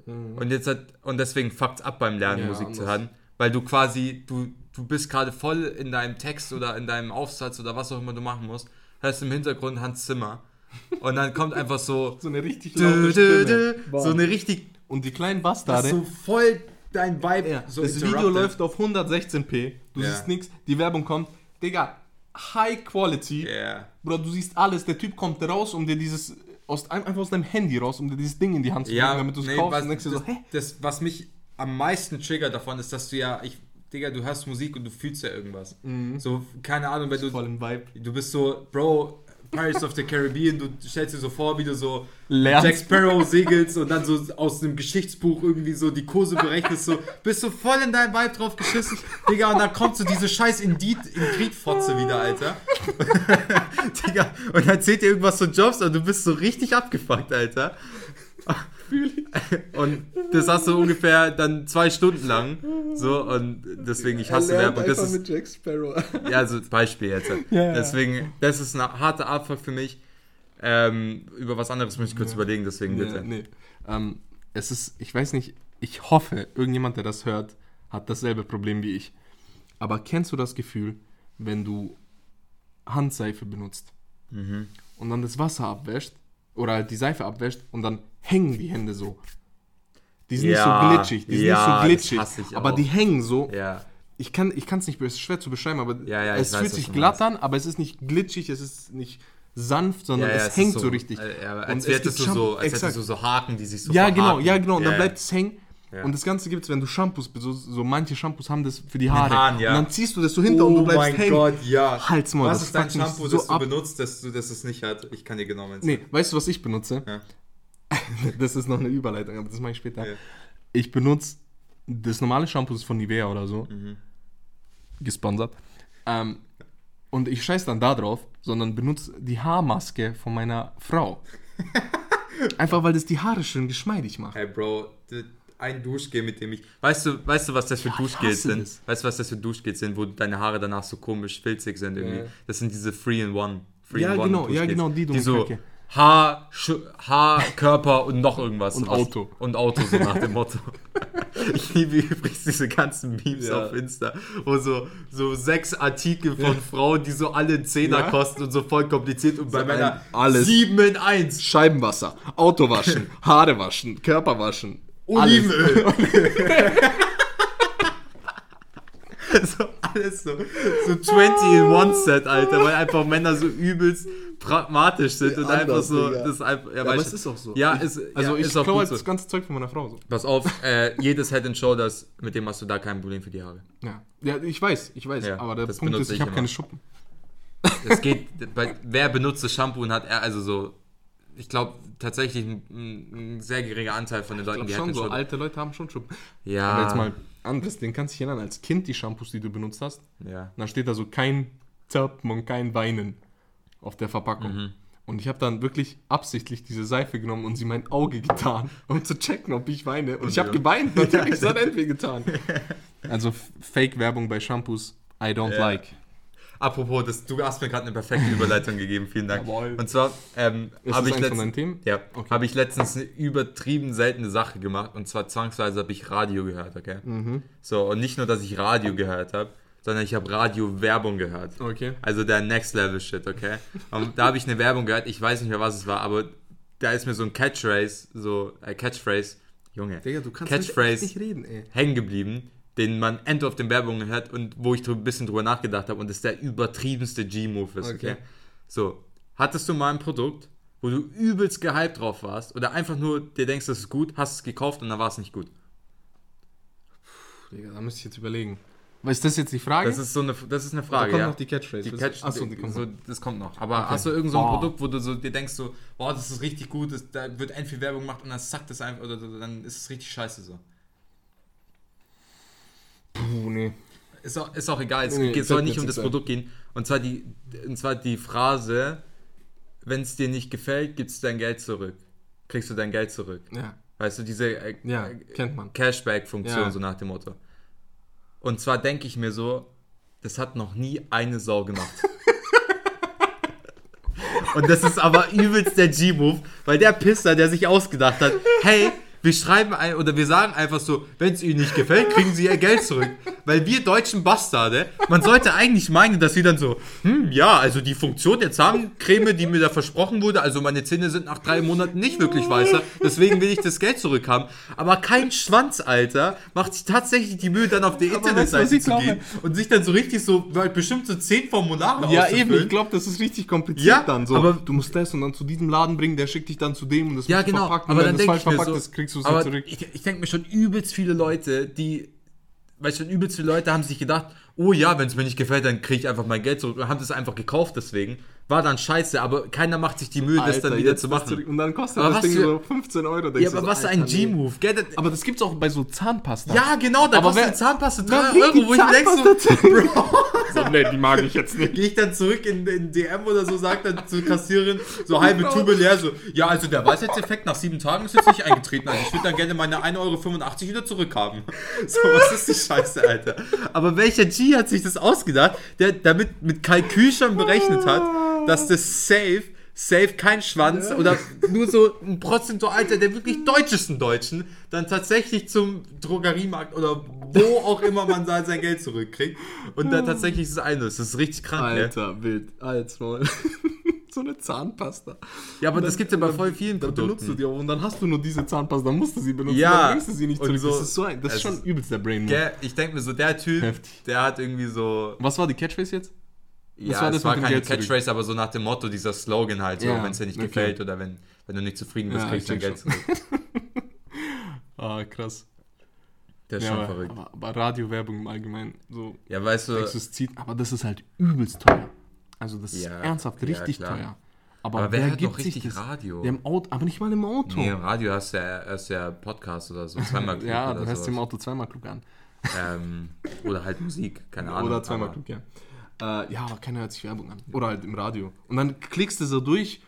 Mhm. Und jetzt hat, und deswegen fuckt's ab beim Lernen, Ja, Musik zu anders. hören. Weil du quasi, du, du bist gerade voll in deinem Text oder in deinem Aufsatz oder was auch immer du machen musst, hörst im Hintergrund Hans Zimmer. Und dann kommt einfach so, So eine richtig dü, dü, dü, so eine richtig, Und die kleinen Bastarde. so voll dein Vibe Ja, so das Video läuft auf 116p. Du Ja. siehst nichts. Die Werbung kommt. Digga, High Quality. Yeah. Bro, du siehst alles. Der Typ kommt raus, um dir dieses. Aus, einfach aus deinem Handy raus, um dir dieses Ding in die Hand zu Ja, drücken, damit du es nee, kaufst. was, und denkst dir das, so, hä? das, was mich am meisten triggert davon ist, dass du ja, ich, Digga, du hörst Musik und du fühlst ja irgendwas. So, keine Ahnung, wenn du, Voll im Vibe. du bist so, Bro, Pirates of the Caribbean, du stellst dir so vor, wie du so Lernst. Jack Sparrow segelst und dann so aus einem Geschichtsbuch irgendwie so die Kurse berechnest, so, bist so voll in deinem Vibe drauf geschissen, Digga, und dann kommt so diese scheiß Indeed Indeed-Fotze wieder, Alter. Digga, und dann erzählt dir irgendwas von Jobs und du bist so richtig abgefuckt, Alter. Und das hast du ungefähr dann zwei Stunden lang. So, und deswegen, ich hasse Werbung. Das ist, Jack Sparrow. ja, also Beispiel jetzt. ja. Deswegen, das ist eine harte Abfuck für mich. Ähm, über was anderes muss ich kurz überlegen, desegen bitte. Ja, nee. ähm, es ist, ich weiß nicht, ich hoffe, irgendjemand, der das hört, hat dasselbe Problem wie ich. Aber kennst du das Gefühl, wenn du Handseife benutzt Mhm. und dann das Wasser abwäscht oder halt die Seife abwäscht und dann hängen die Hände so? Die sind Ja, nicht so glitschig, die sind ja, nicht so glitschig, aber auch. die hängen so. Ja. Ich kann ich es nicht, es ist schwer zu beschreiben, aber es weiß, fühlt was sich glatt an, aber es ist nicht glitschig, es ist nicht sanft, sondern es, ist hängt so, richtig. äh, als es hättest du so, als hättest exakt. du so Haken, die sich so Ja, genau, verhaken. ja, genau. Und dann bleibt es hängen. Ja. Und das Ganze gibt es, wenn du Shampoos, so, so manche Shampoos haben das für die Haare. Haaren, ja. Und dann ziehst du das so hinter und du bleibst hängen. Oh ja. Halt's Maul, Was das ist dein Shampoo, so das du ab. benutzt, dass du das es nicht hat? Ich kann dir genau meins Nee, weißt du, was ich benutze? Ja. Das ist noch eine Überleitung, aber das mache ich später. Ja. Ich benutze das normale Shampoo ist von Nivea oder so. Mhm. Gesponsert. Ähm, und ich scheiß dann da drauf, sondern benutze die Haarmaske von meiner Frau. Einfach weil das die Haare schön geschmeidig macht. Hey Bro, ein Duschgel, mit dem ich. Weißt du, weißt du, was das für Ja, Duschgels sind? das. Weißt du, was das für Duschgels sind, wo deine Haare danach so komisch filzig sind irgendwie? Ja. Das sind diese Free in One. Free Ja, in One genau, ja, Duschgels. genau, die Die so. Haar, Sch- Haar, Körper und noch irgendwas. Und Auto. Und Auto, so nach dem Motto. Ich liebe übrigens diese ganzen Memes Ja. auf Insta, wo so, so sechs Artikel von Frauen, die so alle Zehner Ja. kosten und so voll kompliziert und bei So Männern ein- alles. sieben in eins. Scheibenwasser, Auto waschen, Haare waschen, Körper waschen. Olivenöl. so alles so, so 20 in one Set, Alter, weil einfach Männer so übelst pragmatisch sind und Anders, einfach so, Digga. das ist einfach, ja, aber weißt es ist auch so. Ja, ich, ist, also ja, ich gut halt so. das ganze Zeug von meiner Frau so. Pass auf, äh, jedes Head and Shoulders, mit dem hast du da kein Problem für die Haare. Ja. ja, ich weiß, ich weiß, Ja, aber der das Punkt benutze ist, ich ich habe keine Schuppen. Es geht, bei, wer benutzt das Shampoo und hat er also so, ich glaube tatsächlich ein, ein sehr geringer Anteil von den Ich Leuten, die schon, so Shoulders. alte Leute haben schon Schuppen. Ja, Aber jetzt mal anderes Ding, kannst du dich erinnern, als Kind die Shampoos, die du benutzt hast, ja. und dann steht da so kein Zerpen und kein Weinen auf der Verpackung. Mhm. Und ich habe dann wirklich absichtlich diese Seife genommen und sie in mein Auge getan, um zu checken, ob ich weine. Und ich habe ja. geweint, natürlich, es hat entweder getan. Also Fake-Werbung bei Shampoos, I don't Ja. like. Apropos, das, du hast mir gerade eine perfekte Überleitung gegeben, vielen Dank. Jawohl. Und zwar ähm, habe ich, Themen? ja, Okay. habe ich letztens eine übertrieben seltene Sache gemacht und zwar zwangsweise habe ich Radio gehört, okay? Mhm. So, und nicht nur, dass ich Radio gehört habe, sondern ich habe Radio-Werbung gehört. Okay. Also der Next Level Shit, okay? Und da habe ich eine Werbung gehört, ich weiß nicht mehr, was es war, aber da ist mir so ein Catchphrase, so äh, Catchphrase, Junge, Digga, du kannst Catchphrase nicht reden, ey. hängen geblieben, den man end auf den Werbungen hört und wo ich ein bisschen drüber nachgedacht habe und das der übertriebenste G-Move ist, okay. Okay. So, hattest du mal ein Produkt, wo du übelst gehypt drauf warst oder einfach nur dir denkst, das ist gut, hast es gekauft und dann war es nicht gut? Digga, da müsste ich jetzt überlegen. Was ist das jetzt die Frage? Das ist so eine, das ist eine da Frage, kommt ja. noch die Catchphrase. Die Catch, Achso, die kommt so, das kommt noch. Aber Okay. hast du irgend so ein Boah. Produkt, wo du so dir denkst so, boah, das ist richtig gut, das, da wird end viel Werbung gemacht und dann zackt es einfach oder dann ist es richtig scheiße so. Nee. Ist auch, ist auch egal, es Nee, geht- soll nicht um das nicht ein. Produkt gehen. Und zwar die, und zwar die Phrase, wenn es dir nicht gefällt, gibst du dein Geld zurück. Kriegst du dein Geld zurück. Ja, Weißt du, diese äh, ja, äh, kennt man. Cashback-Funktion, Ja. so nach dem Motto. Und zwar denke ich mir so, das hat noch nie eine Sau gemacht. Und das ist aber übelst der G-Move, weil der Pisser, der sich ausgedacht hat, hey, wir schreiben ein, oder wir sagen einfach so, wenn es ihnen nicht gefällt, kriegen sie ihr Geld zurück. Weil wir deutschen Bastarde, man sollte eigentlich meinen, dass sie dann so, hm, ja, also die Funktion der Zahncreme, die mir da versprochen wurde, also meine Zähne sind nach drei Monaten nicht wirklich weißer, deswegen will ich das Geld zurückhaben. Aber kein Schwanz, Alter, macht sich tatsächlich die Mühe, dann auf die Aber Internetseite zu gehen und sich dann so richtig so, weil bestimmt so zehn Formulare Ja, eben, ich glaube, das ist richtig kompliziert Ja, dann. So, aber- du musst das und dann zu diesem Laden bringen, der schickt dich dann zu dem und das Ja, genau. verpacken. Aber und dann wenn denke das ich falsch mir verpackt so, ist, kriegst du es aber zurück. ich, ich denke mir schon übelst viele Leute, die, weil schon übelst viele Leute haben sich gedacht, oh ja, wenn es mir nicht gefällt, dann kriege ich einfach mein Geld zurück und haben das einfach gekauft deswegen. War dann scheiße, aber keiner macht sich die Mühe, das dann Alter, wieder zu machen. Und dann kostet Aber das Ding für- so 15 Euro. Ja, du aber so, was Alter, ein. G-Move, Aber das gibt's auch bei so Zahnpasta. Ja, genau, da Aber kostet wer- eine Zahnpasta Wer 3 bringt Euro, wo ich denke so, so, nee, die mag ich jetzt nicht. Gehe ich dann zurück in, in DM oder so, sagt dann zur Kassiererin, so halbe Tube leer, so, ja, also der Weisheitseffekt nach sieben Tagen ist jetzt nicht eingetreten, also ich würde dann gerne meine 1,85 Euro wieder zurückhaben. So, was ist die Scheiße, Alter? Aber welcher G hat sich das ausgedacht, der damit mit Kalkül schon berechnet hat, dass das safe safe kein Schwanz oder nur so ein prozentualer der wirklich deutschesten Deutschen dann tatsächlich zum Drogeriemarkt oder wo auch immer man sein Geld zurückkriegt und dann tatsächlich das einlöst. Das ist richtig krank, ne? Alter, wild. Als Maul. so eine Zahnpasta. Ja, aber Und das dann- gibt ja bei dann- voll vielen Dann benutzt du Produkten. die auch und dann hast du nur diese Zahnpasta, dann musst du sie benutzen, Ja, dann bringst du sie nicht zurück. so- das ist so ein, das ist es schon ist- übelst der Brain Move. Ich denke mir so, der Typ, Heftig. der hat irgendwie so. Was war die Catchphrase jetzt? Ja, war es das war keine? Catchphrase, aber so nach dem Motto, dieser Slogan halt, so, Ja, wenn es dir nicht okay. gefällt oder wenn, wenn du nicht zufrieden bist, Ja, kriegst du dein Geld zurück. Ah, krass. Der ist Ja, schon aber, verrückt. aber, aber Radiowerbung im Allgemeinen, so, Ja, weißt du, denkst zieht, aber das ist halt übelst teuer. Also das ist ernsthaft richtig teuer. Aber, aber wer wer gibt sich richtig das? Radio? Im Auto, aber nicht mal im Auto. Nee, im Radio hast du ja, hast ja Podcast oder so, zweimal klug ja, oder du hörst im Auto zweimal klug an. ähm, Oder halt Musik, keine Ahnung. Oder zweimal klug, ja. Äh, ja, aber keiner hört sich Werbung an. Oder halt im Radio. Und dann klickst du so durch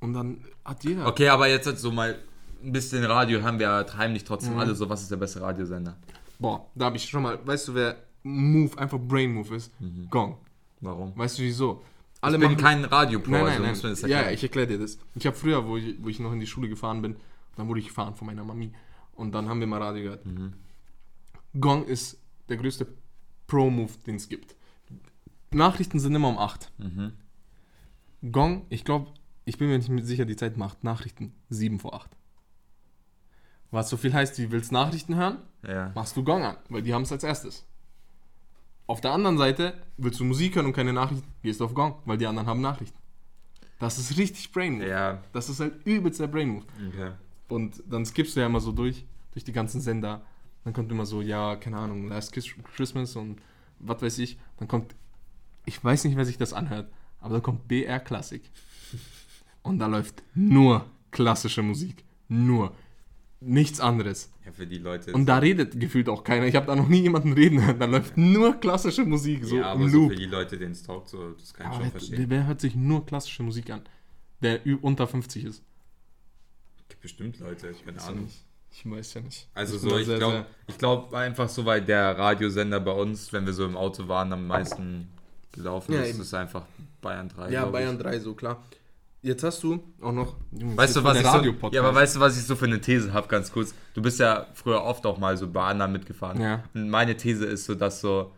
und dann hat jeder. Okay, aber jetzt halt so mal ein bisschen Radio haben wir ja heimlich trotzdem Mhm. alle so, was ist der beste Radiosender? Boah, da habe ich schon mal, weißt du, wer Move, einfach Brain Move ist? Gong. Warum? Weißt du wieso? Alle Mhm. ich bin machen- kein Radio-Pro, Nein, also nein, nein. man das ja, ja, ich erkläre dir das. Ich habe früher, wo ich, wo ich noch in die Schule gefahren bin, dann wurde ich gefahren von meiner Mami. Und dann haben wir mal Radio gehört. Mhm. Gong ist der größte Pro-Move, den es gibt. Nachrichten sind immer um 8. Mhm. Gong, ich glaube, ich bin mir nicht sicher, die Zeit macht Nachrichten 7 vor 8. Was so viel heißt, wie willst Nachrichten hören? ja. machst du Gong an, weil die haben es als erstes. Auf der anderen Seite, willst du Musik hören und keine Nachrichten, gehst du auf Gong, weil die anderen haben Nachrichten. Das ist richtig Brain Move. ja, Das ist halt übelst der Brain Move. okay. Und dann skippst du ja immer so durch, durch die ganzen Sender. Dann kommt immer so, ja, keine Ahnung, Last Christmas und was weiß ich. Dann kommt, ich weiß nicht, wer sich das anhört, aber dann kommt BR Klassik. Und da läuft nur klassische Musik. Nur. Nichts anderes. Ja, für die Leute. Und da redet gefühlt auch keiner. Ich habe da noch nie jemanden reden hören. Da läuft nur klassische Musik, so ja, aber im so Loop. für die Leute, denen es taugt, so, das kann ich aber schon wer, verstehen. wer hört sich nur klassische Musik an? Der unter 50 ist. Gibt bestimmt Leute, ich keine Ahnung. nicht. Ich weiß ja nicht. Also Ich so, da ich glaube ich glaub einfach so, weil der Radiosender bei uns, wenn wir so im Auto waren, am meisten gelaufen Ja, ist, eben. ist einfach Bayern 3. Ja, Bayern 3, so klar. Jetzt hast du auch noch. Ich. Weißt du, was ich so, ja, aber weißt du, was ich so für eine These habe, ganz kurz? Du bist ja früher oft auch mal so bei anderen mitgefahren. Ja. Und meine These ist so, dass so,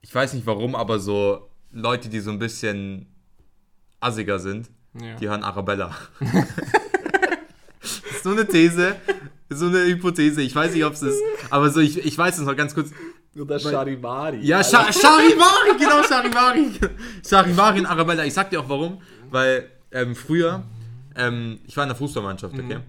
ich weiß nicht warum, aber so Leute, die so ein bisschen assiger sind, Ja. die hören Arabella. das ist so eine These, so eine Hypothese. Ich weiß nicht, ob es ist, aber so, ich, ich weiß es noch ganz kurz. Oder Charivari. Ja, Scha Charivari, genau, Charivari. Charivari in Arabella. Ich sag dir auch warum, weil ähm, früher, ähm, ich war in der Fußballmannschaft, okay?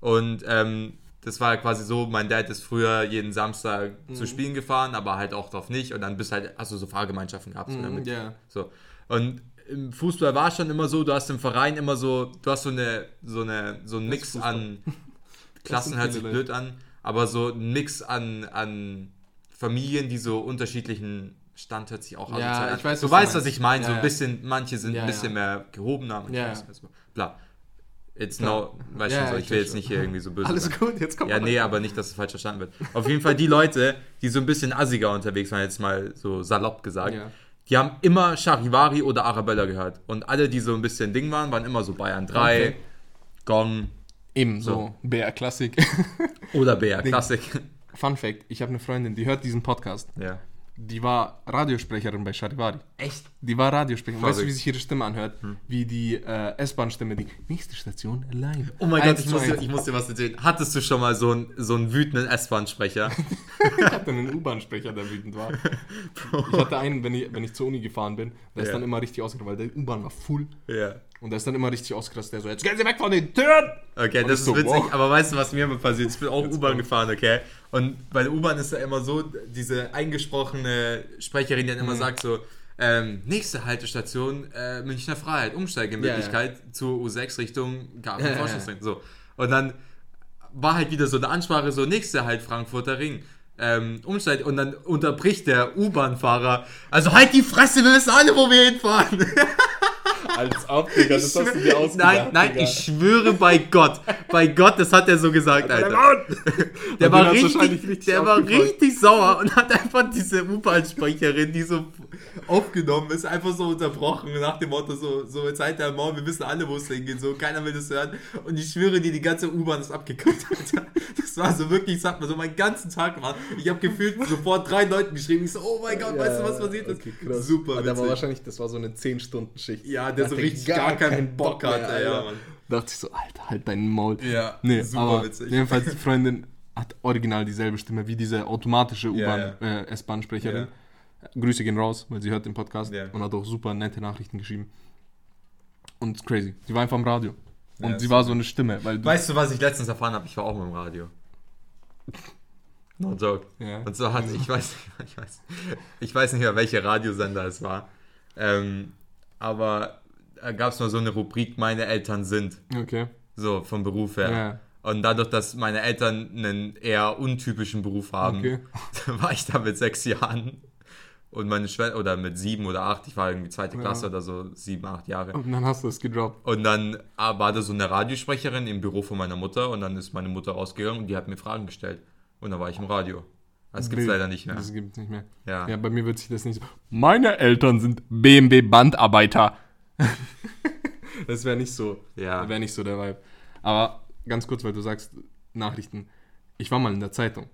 Und ähm, das war quasi so, mein Dad ist früher jeden Samstag zu Spielen gefahren, aber halt auch drauf nicht. Und dann bist halt, hast du so Fahrgemeinschaften gehabt. mit- Ja. so. Und im Fußball war schon immer so, du hast im Verein immer so, du hast so eine, so eine, so einen Das Mix an Klassen hört sich blöd an, aber so ein Mix an, an Familien, die so unterschiedlichen Stand hört sich auch Ja, an. ich weiß, Du weißt, was ich meine. Ja, so ein bisschen, manche sind Ja, ein bisschen mehr gehobener, manche Ja, bisschen- bla. It's Klar. weißt Ja, so, ich will jetzt nicht hier irgendwie so böse Alles sein. gut, jetzt kommt Ja, nee, aber nicht, dass es falsch verstanden wird. Auf jeden Fall die Leute, die so ein bisschen assiger unterwegs waren, jetzt mal so salopp gesagt, Ja. die haben immer Charivari oder Arabella gehört. Und alle, die so ein bisschen Ding waren, waren immer so Bayern 3, Okay. Gong Eben, So. so. BR Klassik. oder BR. Klassik. Fun Fact: Ich habe eine Freundin, die hört diesen Podcast. ja. Die war Radiosprecherin bei Charivari. Echt? Die war Radiosprecherin. Weißt du, wie sich ihre Stimme anhört? Wie die äh, S-Bahn-Stimme, die nächste Station allein. Oh mein Gott, ich muss, dir, ich muss dir was erzählen. Hattest du schon mal so einen, so einen wütenden S-Bahn-Sprecher? Ich hatte einen U-Bahn-Sprecher, der wütend war. Ich hatte einen, wenn ich, wenn ich zur Uni gefahren bin, der ist Ja. dann immer richtig ausgerastet, weil der U-Bahn war full. ja. Und der ist dann immer richtig ausgerastet, der so, jetzt gehen Sie weg von den Türen! Okay, Und das ist so, witzig, wow. aber weißt du, was mir immer passiert? Ich bin auch U-Bahn gefahren, okay? Und bei der U-Bahn ist da immer so, diese eingesprochene Sprecherin, die dann immer Mhm. sagt so, ähm, nächste Haltestation, äh, Münchner Freiheit, Umsteigemöglichkeit zur U6 Richtung Garten ja, Forschungsring. So. Und dann war halt wieder so eine Ansprache, so nächste halt Frankfurter Ring. Ähm, Umsteig und dann unterbricht der U-Bahn-Fahrer. Also halt die Fresse, wir wissen alle, wo wir hinfahren. Als ob, Digga, das hast du dir ausgedacht. Nein, nein, Digga. ich schwöre bei Gott. Bei Gott, das hat er so gesagt, Alter. Der war richtig, richtig der war richtig sauer und hat einfach diese U-Bahn-Sprecherin, die so aufgenommen ist, einfach so unterbrochen nach dem Motto so, so jetzt halt der Maul, wir wissen alle, wo es hingeht, so keiner will das hören und ich schwöre dir, die ganze U-Bahn ist abgekackt, Alter. Das war so wirklich, hat mir so meinen ganzen Tag gemacht. Ich habe gefühlt sofort drei Leuten geschrieben, ich so, oh mein Gott, weißt du, was passiert ist? Okay, krass. Super Aber der war witzig. wahrscheinlich, das war so eine 10-Stunden-Schicht. Ja, der so richtig gar, keinen Bock mehr, hatte, ja. Mann. dachte ich so, Alter, halt deinen Maul. Ja, Nee, super aber witzig. jedenfalls die Freundin hat original dieselbe Stimme wie diese automatische Ja, U-Bahn, Äh, S-Bahn-Sprecherin. Grüße gehen raus, weil sie hört den Podcast Ja. und hat auch super nette Nachrichten geschrieben. Und crazy. Sie war einfach im Radio. Und Ja, sie war so eine Stimme, weil du, Weißt du, was ich letztens erfahren habe? Ich war auch mal im Radio. No joke. Ja. Und so hat, ich weiß, ich weiß, ich weiß nicht mehr, welcher Radiosender es war. Ähm, aber da gab es mal so eine Rubrik, meine Eltern sind. Okay. So, vom Beruf her. Ja. Und dadurch, dass meine Eltern einen eher untypischen Beruf haben, Okay. war ich da mit sechs Jahren. Und meine Schwester, oder mit sieben oder acht, ich war irgendwie zweite Ja. Klasse oder so, sieben, acht Jahre. Und dann hast du es gedroppt. Und dann ah, war da so eine Radiosprecherin im Büro von meiner Mutter und dann ist meine Mutter rausgegangen und die hat mir Fragen gestellt. Und dann war ich im Radio. Das gibt's Wild. leider nicht mehr. Das gibt's nicht mehr. Ja. Ja, bei mir wird sich das nicht so. Meine Eltern sind BMW-Bandarbeiter. das wäre nicht so. Ja. Wäre nicht so der Vibe. Aber ganz kurz, weil du sagst, Nachrichten. Ich war mal in der Zeitung.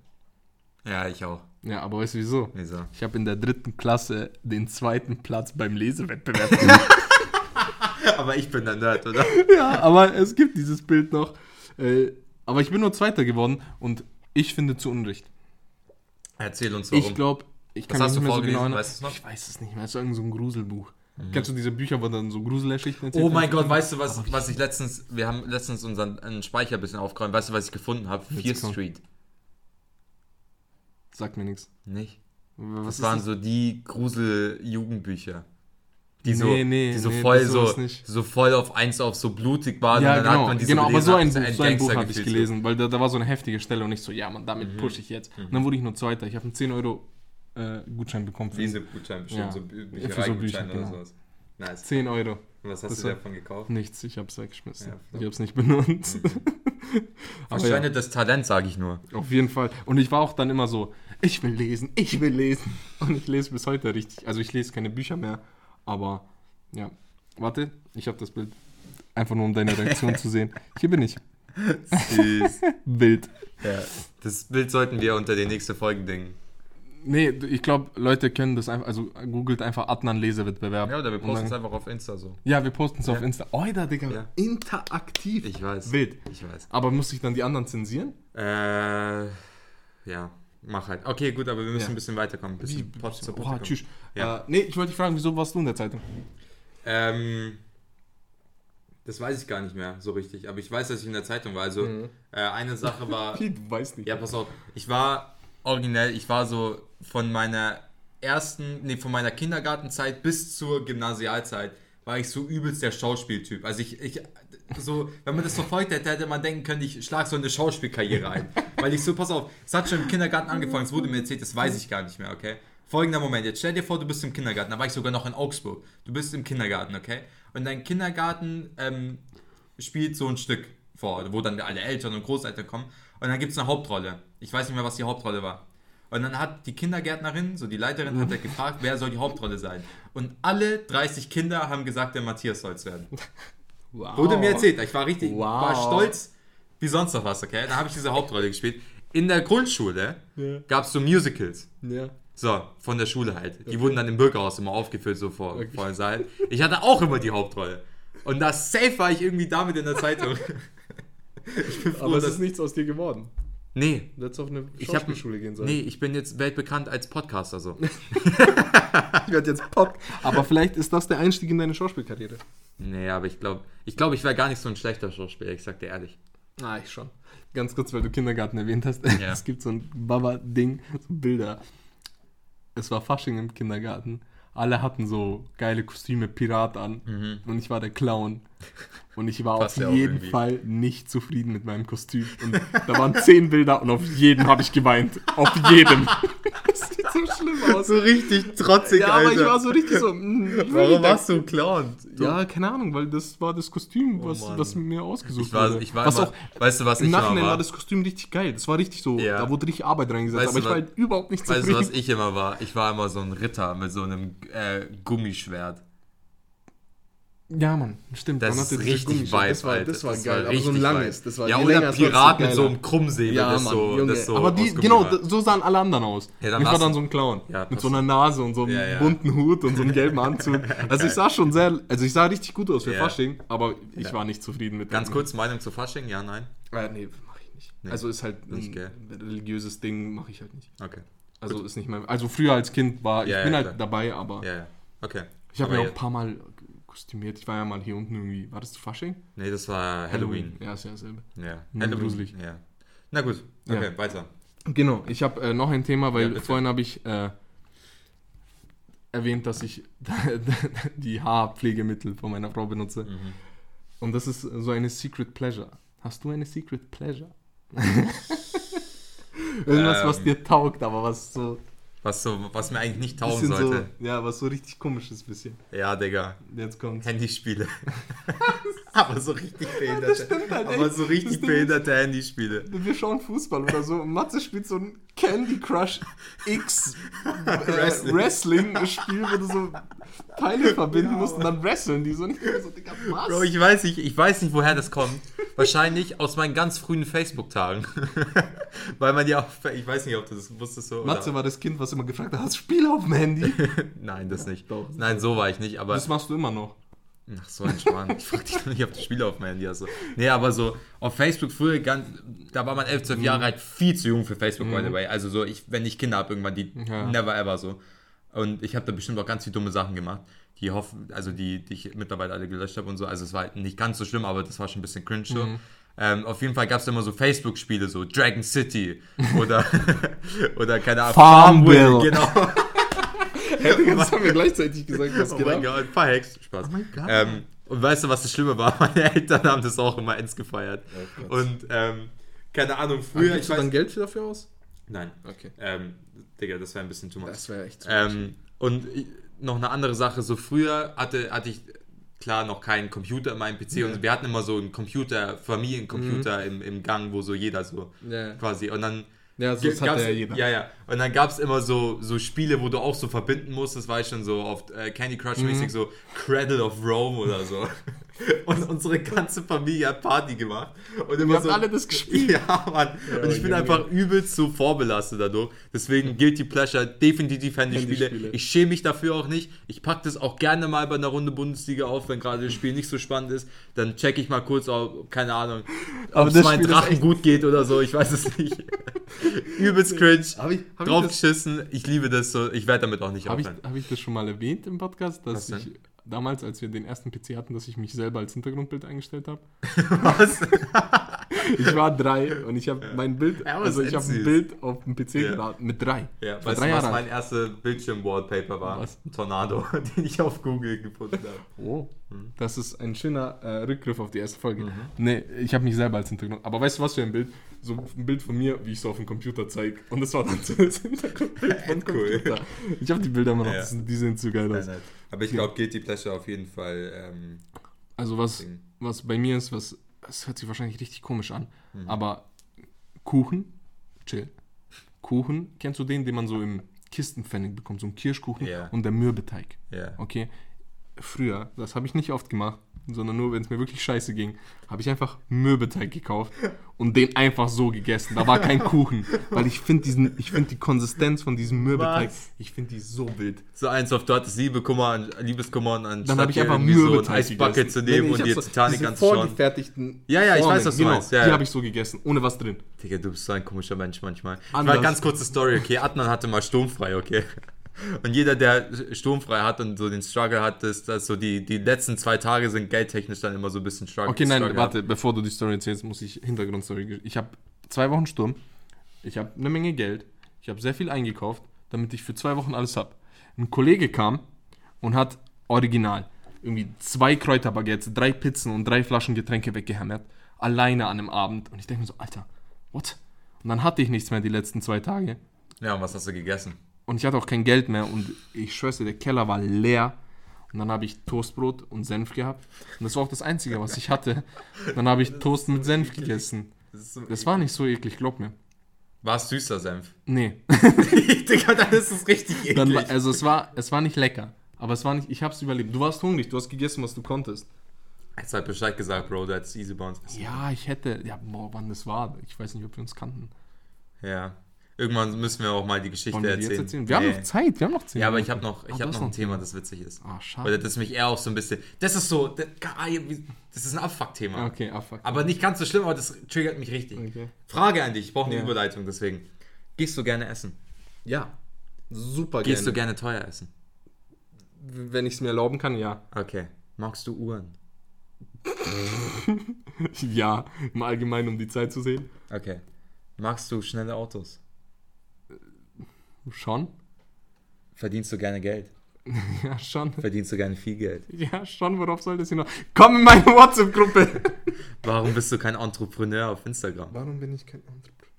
Ja, ich auch. Ja, aber weißt du wieso? Wieso? Ich habe in der dritten Klasse den zweiten Platz beim Lesewettbewerb gemacht. Aber ich bin der Nerd, oder? ja, aber es gibt dieses Bild noch. Äh, aber ich bin nur Zweiter geworden und ich finde zu Unrecht. Erzähl uns warum. Ich glaube, ich kann hast mich du nicht mehr so genau. Weißt? Mhm. Ich weiß es nicht mehr. Es ist irgend so ein Gruselbuch. Kennst du diese Bücher, wo dann so Gruselgeschichten erzählt Oh mein? Gott, weißt du, was, was ich letztens, wir haben letztens unseren einen Speicher ein bisschen aufgeräumt. Weißt du, was ich gefunden habe? Fear. Street. Sagt mir nichts. Nicht? Was Das waren so die Grusel-Jugendbücher. Die so, Nee, nee, die so nee, voll das so, so voll auf eins auf so blutig waren Ja, und dann genau, hat man die genau so aber so ein, Buch, so ein Buch habe ich so. gelesen, weil da, da war so eine heftige Stelle und ich so, ja, man, damit Mhm. push ich jetzt. Und dann wurde ich nur Zweiter. Ich habe einen 10 Euro äh, Gutschein bekommen. Für Gutschein, bestimmt, Ja. so so Bü- Für so oder genau. sowas. Nice. 10 Euro. Und was hast Das du war- davon gekauft? Nichts, ich habe es weggeschmissen. Ja, ich habe es nicht benutzt. Aber ja, Verschwendetes Talent, sage ich nur. auf jeden Fall. Und ich war auch dann immer so, ich will lesen, ich will lesen. Und ich lese bis heute richtig. Also ich lese keine Bücher mehr, aber ja. Warte, ich habe das Bild. Einfach nur um deine Reaktion zu sehen. Hier bin ich. Süß. Wild. ja. Das Bild sollten wir unter die nächste Folge dingen. Nee, ich glaube, Leute können das einfach, also googelt einfach Adnan Lesewettbewerb. Ja, oder wir posten es einfach auf Insta so. Ja, wir posten es auf Ja. Insta. Oida, Digga. Ja. Interaktiv. Ich weiß. Wild. Ich weiß. Aber muss ich dann die anderen zensieren? Äh, ja, mach halt. Okay, gut, aber wir müssen Ja. ein bisschen weiterkommen. Ein bisschen Pot zur Potte Oha, tschüss. Ja. Äh, nee, ich wollte dich fragen, wieso warst du in der Zeitung? Ähm, das weiß ich gar nicht mehr so richtig, aber ich weiß, dass ich in der Zeitung war. Also, Mhm. äh, eine Sache war. Wie, du weißt nicht. Ja, pass auf. Ich war originell, ich war so von meiner ersten, nee, von meiner Kindergartenzeit bis zur Gymnasialzeit war ich so übelst der Schauspieltyp. Also ich, ich so, wenn man das verfolgt hätte, hätte man denken können, ich schlage so eine Schauspielkarriere ein. Weil ich so, pass auf, es hat schon im Kindergarten angefangen, es wurde mir erzählt, das weiß ich gar nicht mehr, okay? Folgender Moment, jetzt stell dir vor, du bist im Kindergarten, da war ich sogar noch in Augsburg. Du bist im Kindergarten, okay? Und dein Kindergarten ähm, spielt so ein Stück vor, wo dann alle Eltern und Großeltern kommen. Und dann gibt es eine Hauptrolle. Ich weiß nicht mehr, was die Hauptrolle war. Und dann hat die Kindergärtnerin, so die Leiterin, hat gefragt, wer soll die Hauptrolle sein. Und alle 30 Kinder haben gesagt, der Matthias soll es werden. Wow. Wurde mir erzählt. Ich war richtig, Wow. war stolz wie sonst noch was, okay? Dann habe ich diese Hauptrolle gespielt. In der Grundschule Ja. gab es so Musicals. Ja. So, von der Schule halt. Die wurden dann im Bürgerhaus immer aufgeführt, so vor, Okay. vor dem Saal. Ich hatte auch immer die Hauptrolle. Und das safe war ich irgendwie damit in der Zeitung. ich bin froh, Aber es ist nichts aus dir geworden. Nee, Du hättest auf eine Schauspielschule gehen sollen. Nee, ich bin jetzt weltbekannt als Podcaster so. ich werde jetzt Pop. Aber vielleicht ist das der Einstieg in deine Schauspielkarriere. nee, aber ich glaube, ich, glaub, ich wäre gar nicht so ein schlechter Schauspieler, ich sag dir ehrlich. Ah, ich schon. Ganz kurz, weil du Kindergarten erwähnt hast. Ja. Es gibt so ein Baba-Ding, so Bilder. Es war Fasching im Kindergarten. Alle hatten so geile Kostüme, Pirat an. Und ich war der Clown. Und ich war Mhm. Passt auf ja jeden. Fall nicht zufrieden mit meinem Kostüm. Und da waren zehn Bilder und auf jedem habe ich geweint. Auf jedem. So schlimm aus. So richtig trotzig, Ja, aber ich war so richtig so. mm, Warum nicht warst du ein Clown? Ja, keine Ahnung, weil das war das Kostüm, was, Oh was mir ausgesucht Ich war, wurde. ich war was immer, auch weißt du, was im ich immer Nachhinein war war? das Kostüm richtig geil. Das war richtig so, Ja. da wurde richtig Arbeit reingesetzt. Weißt aber ich war halt überhaupt nicht Weißt du, zufrieden. was ich immer war? Ich war immer so ein Ritter mit so einem äh, Gummischwert. Ja, Mann, stimmt. Das ist richtig vibe, Das war, das war Das geil, war aber so ein langes. Das war ja, oder länger, Pirat mit so einem Krummsäbel, Ja, das, Mann, so, Junge. das so aber die, genau, so sahen alle anderen aus. Ja, ich war dann so ein Clown. Ja, mit so einer Nase und so einem Ja, ja. bunten Hut und so einem gelben Anzug. Also ich sah schon sehr, also ich sah richtig gut aus für Ja. Fasching, aber ich Ja. war nicht zufrieden mit Ganz dem. kurz, Meinung zu Fasching? Ja, nein? Äh, nee, mach ich nicht. Nee, also ist halt ein geil. religiöses Ding, mache ich halt nicht. Okay. Also ist nicht mein. Also früher als Kind war, ich Ja, ja, bin halt dabei, aber Ja, ja. Okay. ich habe mir auch ein paar Mal kostümiert. Ich war ja mal hier unten irgendwie. War das zu Fasching? Nee, das war Halloween. Ja, ist ja dasselbe. Ja, Nur Halloween. gruselig. Ja. Na gut, okay, Ja. weiter. Genau, ich habe äh, noch ein Thema, weil Ja, vorhin habe ich äh, erwähnt, dass ich die Haarpflegemittel von meiner Frau benutze. Mhm. Und das ist so eine Secret Pleasure. Hast du eine Secret Pleasure? Irgendwas, was Ähm. dir taugt, aber was so Was, so, was mir eigentlich nicht taugen sollte. so, ja, was so richtig komisch ist bisschen. Ja, Digga. Jetzt kommt's. Handyspiele. aber so richtig behinderte. stimmt halt aber echt. so Das richtig behinderte Handyspiele. Wir schauen Fußball oder so und Matze spielt so ein Candy Crush X äh, Wrestling. Wrestling-Spiel, wo du so Teile verbinden musst und dann wresteln die so. Und so, Digga, was? Bro, ich weiß nicht, ich weiß nicht, woher das kommt. Wahrscheinlich aus meinen ganz frühen Facebook-Tagen. Weil man ja auch, ich weiß nicht, ob du das wusstest so. Matze Oder? war das Kind, was immer gefragt hat, hast du Spiel auf dem Handy? Nein, das nicht. Doch. Nein, so war ich nicht, aber. Das machst du immer noch. Ach, so Schwan. Ich frag dich doch nicht, ob du Spiele auf dem Handy hast. So. Nee, aber so auf Facebook früher, ganz, da war man 11, 12 Jahre alt, viel zu jung für Facebook, by the way. Also so, ich, wenn ich Kinder habe, irgendwann, die Ja. never ever so. Und ich habe da bestimmt auch ganz viele dumme Sachen gemacht, die hoffen, also die, die ich mittlerweile alle gelöscht habe und so. Also es war nicht ganz so schlimm, aber das war schon ein bisschen cringe so. Ähm, auf jeden Fall gab es immer so Facebook-Spiele, so Dragon City oder, oder keine Ahnung, Farmville. genau. Das haben wir gleichzeitig gesagt, was Oh genau. mein Gott, ein paar Hacks. Spaß. Oh mein Gott. Ähm, und weißt du, was das Schlimme war? Meine Eltern haben das auch immer ins gefeiert. Oh und ähm, keine Ahnung, Früher, früher. Gibst du dann Geld dafür aus? Nein. Okay. Ähm, Digga, das wäre ein bisschen too much. Das wäre echt so. Ähm, und noch eine andere Sache, so früher hatte, hatte ich klar noch keinen Computer in meinem PC Ja. und wir hatten immer so einen Computer, Familiencomputer im, im Gang, wo so jeder so ja, quasi und dann ja so das hat ja jeder. Ja, ja. Und dann gab es immer so, so Spiele, wo du auch so verbinden musst. Das war ich schon so auf äh, Candy Crush mäßig, Mhm. so Cradle of Rome oder so. Und unsere ganze Familie hat Party gemacht. Und immer Wir haben so, alle das gespielt. Ja, Mann. und ich bin einfach übelst so vorbelastet dadurch. Deswegen Guilty Pleasure, definitiv Handyspiele. Handyspiele. Ich schäme mich dafür auch nicht. Ich packe das auch gerne mal bei einer Runde Bundesliga auf, wenn gerade das Spiel nicht so spannend ist. Dann check ich mal kurz, ob, keine Ahnung, ob es meinen Drachen echt- gut geht oder so. Ich weiß es nicht. Übelst cringe. Hab ich, hab ich Draufgeschissen. Ich liebe das so. Ich werde damit auch nicht hab ich, aufhören. hab ich das schon mal erwähnt im Podcast, dass Was ich damals, als wir den ersten PC hatten, dass ich mich selber als Hintergrundbild eingestellt habe? Was? Ich war drei und ich habe mein Bild, Ja, also ich habe ein. Bild auf dem PC Ja. geladen, mit drei. Ja, weißt drei du, was Jahre mein alt. erster Bildschirm-Wallpaper war? Was? Ein Tornado, den ich auf Google gefunden habe. Oh, Mhm. das ist ein schöner äh, Rückgriff auf die erste Folge. Nee, ich habe mich selber als Hintergrund. Aber weißt du, was für ein Bild? So ein Bild von mir, wie ich so auf dem Computer zeige. Und das war dann so das Hintergrundbild Cool. Computer. Ich habe die Bilder immer noch, Ja. die sehen zu geil aus. Aber ich glaube, Guilty Pleasure auf jeden Fall. Ähm, Also was, was bei mir ist, was, das hört sich wahrscheinlich richtig komisch an, Mhm. aber Kuchen, chill. Kuchen, kennst du den, den man so im Kistenpfennig bekommt, so ein Kirschkuchen Ja. und der Mürbeteig. ja. Okay, früher, das habe ich nicht oft gemacht, sondern nur, wenn es mir wirklich scheiße ging, habe ich einfach Mürbeteig gekauft und den einfach so gegessen. Da war kein Kuchen, weil ich finde diesen, ich finde die Konsistenz von diesem Mürbeteig, Was? ich finde die so wild. So eins auf, du hattest Liebeskummer, an, Liebeskummer und anstatt Dann habe ich einfach so Mürbeteig Eisbucket gegessen. zu nehmen Nee, nee, und ich dir so- Titanic anzuschauen. vorgefertigten Ja, ja, ich Formen, weiß, was du genau, meinst. Ja, die ja. habe ich so gegessen, ohne was drin. Digga, du bist so ein komischer Mensch manchmal. Anders. Mal ganz kurze Story, okay? Adnan hatte mal sturmfrei, okay? Und jeder, der sturmfrei hat und so den Struggle hat, ist, dass so die, die letzten zwei Tage sind geldtechnisch dann immer so ein bisschen struggle. Okay, nein, struggle warte, bevor du die Story erzählst, muss ich Hintergrundstory. Ich habe zwei Wochen Sturm, ich habe eine Menge Geld, ich habe sehr viel eingekauft, damit ich für zwei Wochen alles habe. Ein Kollege kam und hat original irgendwie zwei Kräuterbaguettes, drei Pizzen und drei Flaschen Getränke weggehämmert, alleine an einem Abend. Und ich denke mir so, Alter, what? Und dann hatte ich nichts mehr die letzten zwei Tage. Ja, und was hast du gegessen? Und ich hatte auch kein Geld mehr und ich schwör's dir, der Keller war leer. Und dann habe ich Toastbrot und Senf gehabt. Und das war auch das Einzige, was ich hatte. Dann habe ich Toast mit Senf gegessen. Das war nicht so eklig, glaub mir. War es süßer Senf? Nee. Digga, dann ist es richtig eklig. Dann, also es war, es war nicht lecker. Aber es war nicht, ich hab's überlebt. Du warst hungrig, du hast gegessen, was du konntest. Jetzt hat Bescheid gesagt, Bro, hättest easy bei uns. Ja, ich hätte, ja, boah, wann das war. Ich weiß nicht, ob wir uns kannten. Ja. Irgendwann müssen wir auch mal die Geschichte Wollen wir die erzählen. jetzt erzählen? Wir haben Nee. noch Zeit, wir haben noch zehn Ja, aber ich habe noch, ich Ah, hab noch ein Thema, das witzig ist. Ah, schade. Oder das mich eher auch so ein bisschen. Das ist so. Das, das ist ein Abfuck-Thema. Okay, ah, fuck. Aber nicht ganz so schlimm, aber das triggert mich richtig. Okay. Frage an dich, ich brauche eine Ja. Überleitung, deswegen. Gehst du gerne essen? Ja, super Gehst du gerne. gerne teuer essen? Wenn ich es mir erlauben kann, ja. Okay. Magst du Uhren? Ja, im Allgemeinen, um die Zeit zu sehen. Okay. Magst du schnelle Autos? Schon? Verdienst du gerne Geld? Ja, schon. Verdienst du gerne viel Geld? Ja, schon, worauf soll das hier noch? Komm in meine WhatsApp-Gruppe! Warum bist du kein Entrepreneur auf Instagram? Warum bin ich kein Entrepreneur?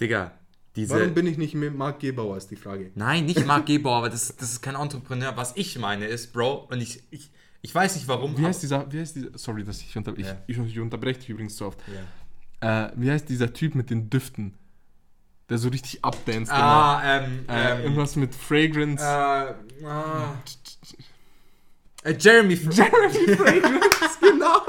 Digga, diese. Warum bin ich nicht mit Marc Gebauer, ist die Frage. Nein, nicht Marc Gebauer, aber das, das ist kein Entrepreneur. Was ich meine ist, Bro, und ich, ich, ich weiß nicht warum. Wie aber- heißt dieser, wie heißt dieser, sorry, dass ich, unter, Ja. ich, ich, ich unterbreche dich übrigens so oft. Ja. Äh, wie heißt dieser Typ mit den Düften? Der so richtig abdanced Ah, ähm. Äh, ähm, irgendwas mit Fragrance. äh, ah. Äh, Jeremy Fr Jeremy Fragrance, genau.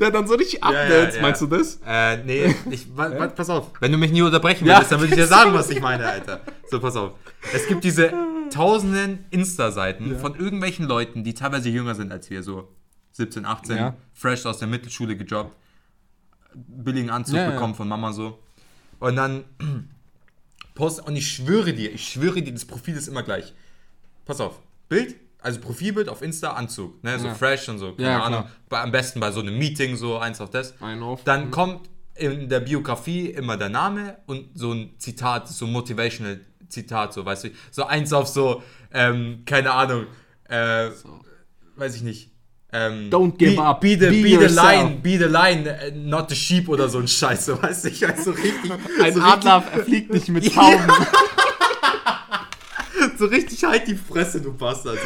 Der dann so richtig ja, abdanced, ja. meinst du das? Äh, nee, ich, wa, wa, pass auf. Wenn du mich nie unterbrechen Ja. würdest, dann würde ich dir sagen, was ich meine, Alter. So, pass auf. Es gibt diese tausenden Insta-Seiten Ja. von irgendwelchen Leuten, die teilweise jünger sind als wir, so 17, 18, Ja. fresh aus der Mittelschule gejobbt, billigen Anzug Ja, ja. bekommen von Mama so. Und dann post und ich schwöre dir, ich schwöre dir, das Profil ist immer gleich. Pass auf, Bild, also Profilbild auf Insta, Anzug, ne, so Ja. fresh und so, keine Ja, Ahnung. Bei, am besten bei so einem Meeting, so eins auf das. Ein auf. Dann kommt in der Biografie immer der Name und so ein Zitat, so ein motivational Zitat, so, weißt du, so eins auf so, ähm, keine Ahnung, äh, weiß ich nicht. Ähm, Don't give be, up. Be the, Be be the line, be the line, äh, not the sheep oder so ein Scheiß, so, weißt du, ich weiß so richtig. Ein so Adler fliegt nicht mit Tauben. Richtig, so richtig halt die Fresse, du Bastard.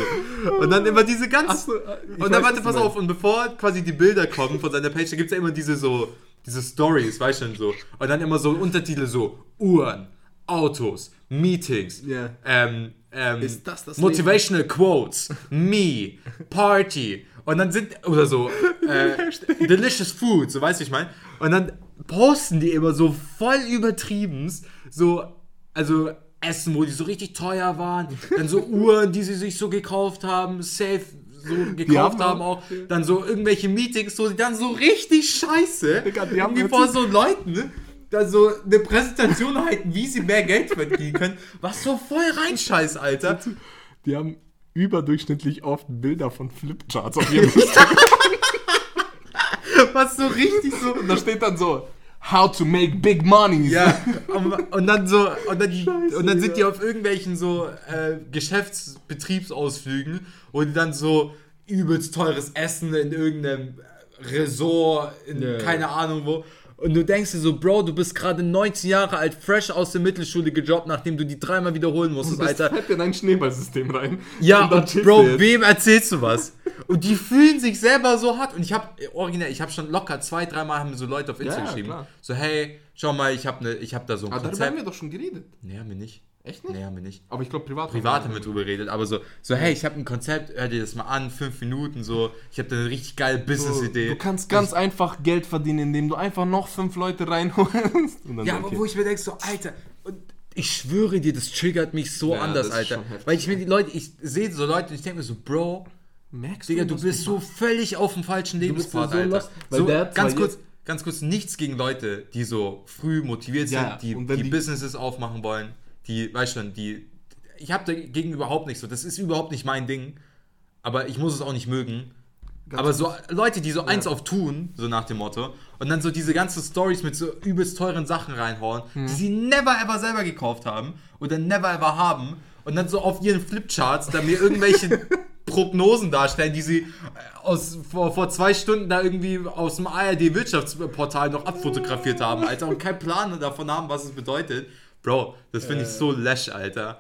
So. Und dann immer diese ganz. äh, Und dann warte, pass auf, und bevor quasi die Bilder kommen von seiner Page, da gibt es ja immer diese so, diese Stories, weißt du schon so. Und dann immer so Untertitel so, Uhren, Autos, Meetings, Ja. ähm, ähm, Ist das das Motivational Quotes, Me, Party. Und dann sind, oder so, äh, Delicious Food, so weißt du, ich meine. Und dann posten die immer so voll übertrieben, so, also Essen, wo die so richtig teuer waren, dann so Uhren, die sie sich so gekauft haben, safe so gekauft haben haben auch- dann so irgendwelche Meetings, so die dann so richtig scheiße, Digga, die haben vor so Leuten, ne? da so eine Präsentation halten, wie sie mehr Geld verdienen können, was so voll reinscheiß, Alter. Die haben überdurchschnittlich oft Bilder von Flipcharts auf ihrem Instagram. Was so richtig so. Und da steht dann so, how to make big money. Ja, und, und dann so, und dann, Scheiße, und dann sind die auf irgendwelchen so äh, Geschäftsbetriebsausflügen und dann so übelst teures Essen in irgendeinem Resort, in Ja. keine Ahnung wo. Und du denkst dir so, Bro, du bist gerade 19 Jahre alt, fresh aus der Mittelschule gejobbt, nachdem du die dreimal wiederholen musstest, Das Alter. fällt in ein Schneeballsystem rein. Ja, und chillst Bro, wem erzählst du was? Und die fühlen sich selber so hart. Und ich habe originell, ich habe schon locker zwei, dreimal haben mir so Leute auf Insta Ja, geschrieben. klar. So, hey, schau mal, ich habe ne, ich habe da so ein Aber darüber Konzept. haben wir doch schon geredet. Nee, haben wir nicht. Echt nicht? Nee, haben wir nicht. Aber ich glaube, privat. Privat haben wir drüber geredet, aber so, so hey, ich habe ein Konzept, hör dir das mal an, fünf Minuten, so, ich habe da eine richtig geile Business-Idee. Du kannst ganz einfach Geld verdienen, indem du einfach noch fünf Leute reinholst. Und dann Ja, aber okay. wo ich mir denke, so, Alter, und ich schwöre dir, das triggert mich so Ja, anders, Alter. Weil ich mir die Leute, ich sehe so Leute und ich denke mir so, Bro, Merkst Digga, du was bist so völlig auf dem falschen Lebenspfad, so Alter. weil So, ganz kurz, ganz kurz, nichts gegen Leute, die so früh motiviert sind, Ja, die, die- Businesses aufmachen wollen, die, weißt schon, die, ich habe dagegen überhaupt nicht so, das ist überhaupt nicht mein Ding, aber ich muss es auch nicht mögen. aber so Leute, die so eins auf tun, so nach dem Motto, und dann so diese ganzen Stories mit so übelst teuren Sachen reinhauen, Hm. die sie never ever selber gekauft haben oder never ever haben, und dann so auf ihren Flipcharts da mir irgendwelche Prognosen darstellen, die sie äh, aus, vor, vor zwei Stunden da irgendwie aus dem ARD-Wirtschaftsportal noch abfotografiert haben, Alter, und keinen Plan davon haben, was es bedeutet. Bro, das finde ich so läsch, Alter.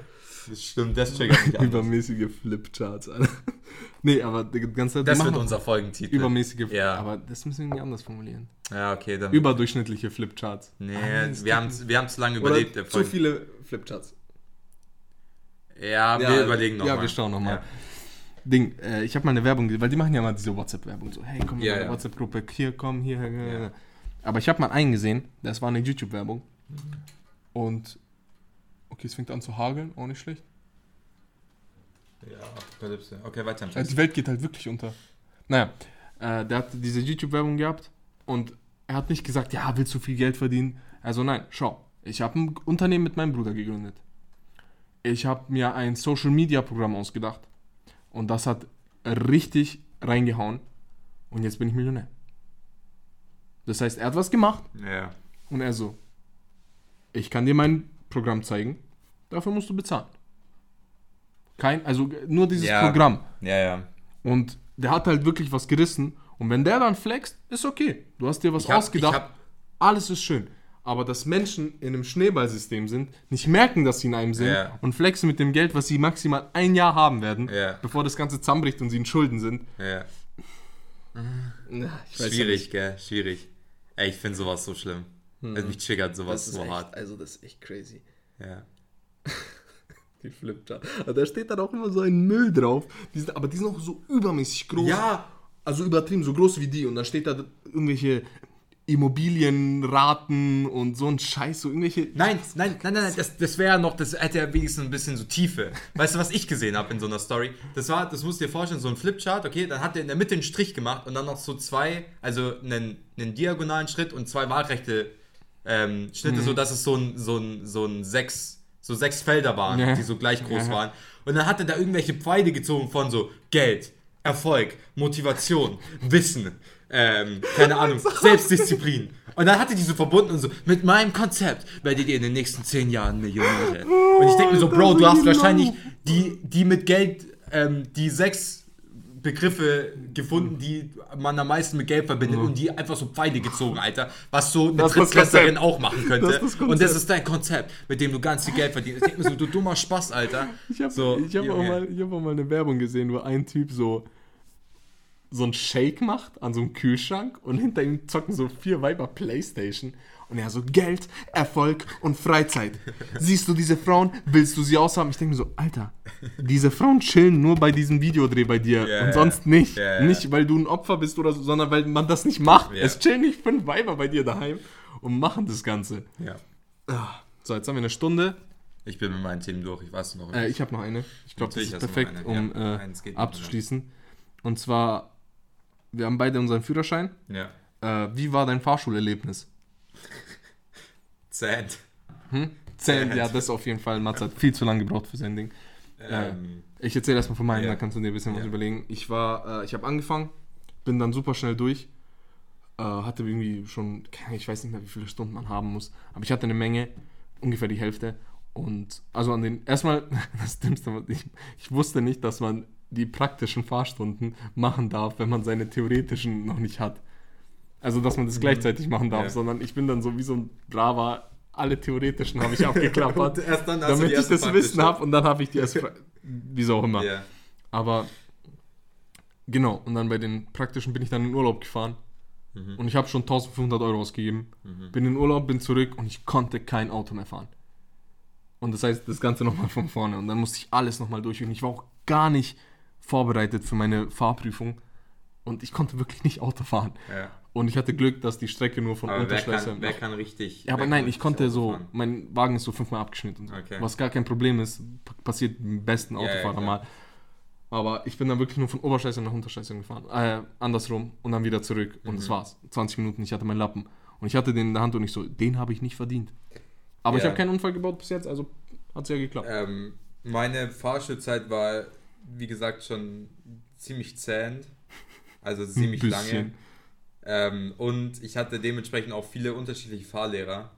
Das stimmt, das triggert mich. Übermäßige Flipcharts, Alter. nee, aber die ganze Zeit. Das wird unser Folgentitel. Übermäßige. Ja. Aber das müssen wir irgendwie anders formulieren. Ja, okay, dann. Überdurchschnittliche Flipcharts. nee, Ah, wir haben wir haben zu lange Oder überlebt. der zu viele Flipcharts. Ja, wir Ja, überlegen noch ja, mal. wir schauen noch mal. Ding, äh, ich habe mal eine Werbung gesehen, weil die machen ja mal diese WhatsApp-Werbung. So, hey, komm in Ja, meine ja. WhatsApp-Gruppe, hier, komm, hier. hier. Ja. Aber ich habe mal einen gesehen, das war eine YouTube-Werbung. Und, okay, es fängt an zu hageln, auch nicht schlecht. Ja, Apokalypse. Okay, weiter. Also die Welt geht halt wirklich unter. Naja, äh, der hat diese YouTube-Werbung gehabt und er hat nicht gesagt, ja, willst du viel Geld verdienen? Also nein, schau, ich habe ein Unternehmen mit meinem Bruder gegründet. Ich habe mir ein Social-Media-Programm ausgedacht und das hat richtig reingehauen und jetzt bin ich Millionär. Das heißt, er hat was gemacht Ja. und er so, ich kann dir mein Programm zeigen, dafür musst du bezahlen. Kein, also nur dieses Ja. Programm. Ja, ja. Und der hat halt wirklich was gerissen. Und wenn der dann flext, ist okay. Du hast dir was Ich hab- ausgedacht. ich hab- alles ist schön. Aber dass Menschen in einem Schneeballsystem sind, nicht merken, dass sie in einem sind Ja. und flexen mit dem Geld, was sie maximal ein Jahr haben werden, Ja. bevor das Ganze zusammenbricht und sie in Schulden sind. ja. Ich weiß Schwierig, gell? Schwierig. Ey, ich finde sowas so schlimm. Also mich triggert sowas so hart. also das ist echt crazy. Ja. Die Flipchart. Aber da steht dann auch immer so ein Müll drauf. Die sind, aber die sind auch so übermäßig groß. Ja. Also übertrieben, so groß wie die. Und dann steht da irgendwelche Immobilienraten und so ein Scheiß, so irgendwelche. Nein, nein, nein, nein, das, das wäre noch, das hätte ja wenigstens ein bisschen so Tiefe. Weißt du, was ich gesehen habe in so einer Story? Das war, das musst du dir vorstellen, so ein Flipchart, okay, dann hat er in der Mitte einen Strich gemacht und dann noch so zwei, also einen, einen diagonalen Schritt und zwei waagrechte ähm, Schnitte, so dass es so ein, so ein, so ein sechs, so sechs Felder waren, Ja. die so gleich groß Ja. waren. Und dann hat er da irgendwelche Pfeile gezogen von so Geld, Erfolg, Motivation, Wissen, ähm, keine Ahnung, Selbstdisziplin. Und dann hat er die so verbunden und so, mit meinem Konzept werdet ihr in den nächsten zehn Jahren Millionäre. Und ich denke mir so, Bro, du hast wahrscheinlich die, die mit Geld, ähm, die sechs Begriffe gefunden, die man am meisten mit Geld verbindet und die einfach so Pfeile gezogen, Alter. Was so eine Das Drittklässlerin auch machen könnte. Das das und das ist dein Konzept, mit dem du ganz viel Geld verdienst. Ich denke mir so, du dummer Spaß, Alter. Ich habe so, ich hab auch, mal- ich hab auch mal eine Werbung gesehen, wo ein Typ so so einen Shake macht an so einem Kühlschrank und hinter ihm zocken so vier Weiber Playstation und er so Geld, Erfolg und Freizeit. Siehst du diese Frauen, willst du sie aushaben? Ich denke mir so, Alter, diese Frauen chillen nur bei diesem Videodreh bei dir Ja, und sonst nicht. Ja, ja. Nicht, weil du ein Opfer bist oder so, sondern weil man das nicht macht. Es chillen nicht fünf Weiber bei dir daheim und machen das Ganze. Ja. Ah, So, jetzt haben wir eine Stunde. Ich bin mit meinen Themen durch, ich weiß noch. Äh, ich habe noch eine. Ich glaube, das ist perfekt, um Ja, äh, abzuschließen. Und zwar, wir haben beide unseren Führerschein. ja. Äh, wie war dein Fahrschulerlebnis? Zähnt. Zehn, Ja. ja, das auf jeden Fall. Mats hat viel zu lange gebraucht für sein Ding. Ähm, Ich erzähle erstmal von meinem, Ja. da kannst du dir ein bisschen was Ja. überlegen. Ich war, äh, ich habe angefangen, bin dann super schnell durch. Äh, hatte irgendwie schon, ich weiß nicht mehr, wie viele Stunden man haben muss, aber ich hatte eine Menge, ungefähr die Hälfte. Und also an den, erstmal, das Dümmste, ich, ich wusste nicht, dass man die praktischen Fahrstunden machen darf, wenn man seine theoretischen noch nicht hat. Also, dass man das gleichzeitig machen darf, Ja. sondern ich bin dann so wie so ein braver, alle theoretischen habe ich abgeklappert, erst dann damit ich das. Wissen habe und dann habe ich die erst, wieso auch immer. Ja. Aber genau, und dann bei den praktischen bin ich dann in Urlaub gefahren. Mhm. Und ich habe schon 1500 Euro ausgegeben. Bin in Urlaub, bin zurück und ich konnte kein Auto mehr fahren. Und das heißt, das Ganze nochmal von vorne. Und dann musste ich alles nochmal durchführen. Ich war auch gar nicht vorbereitet für meine Fahrprüfung. Und ich konnte wirklich nicht Auto fahren. ja. Und ich hatte Glück, dass die Strecke nur von Aber wer Unterschleißheim kann, wer kann richtig. ja, aber wer nein, ich konnte so, fahren? mein Wagen ist so fünfmal abgeschnitten. Okay. Was gar kein Problem ist, passiert dem besten Ja, ja, Autofahrer klar. mal. Aber ich bin dann wirklich nur von Oberschleißheim nach Unterschleißheim gefahren. Äh, andersrum und dann wieder zurück. Und Mhm. das war's. 20 Minuten, ich hatte meinen Lappen. Und ich hatte den in der Hand und ich so, den habe ich nicht verdient. Aber ich Ja. habe keinen Unfall gebaut bis jetzt, also hat's ja geklappt. Ähm, meine Fahrschulzeit war, wie gesagt, schon ziemlich zähend. Also ziemlich lange. Ähm, und ich hatte dementsprechend auch viele unterschiedliche Fahrlehrer.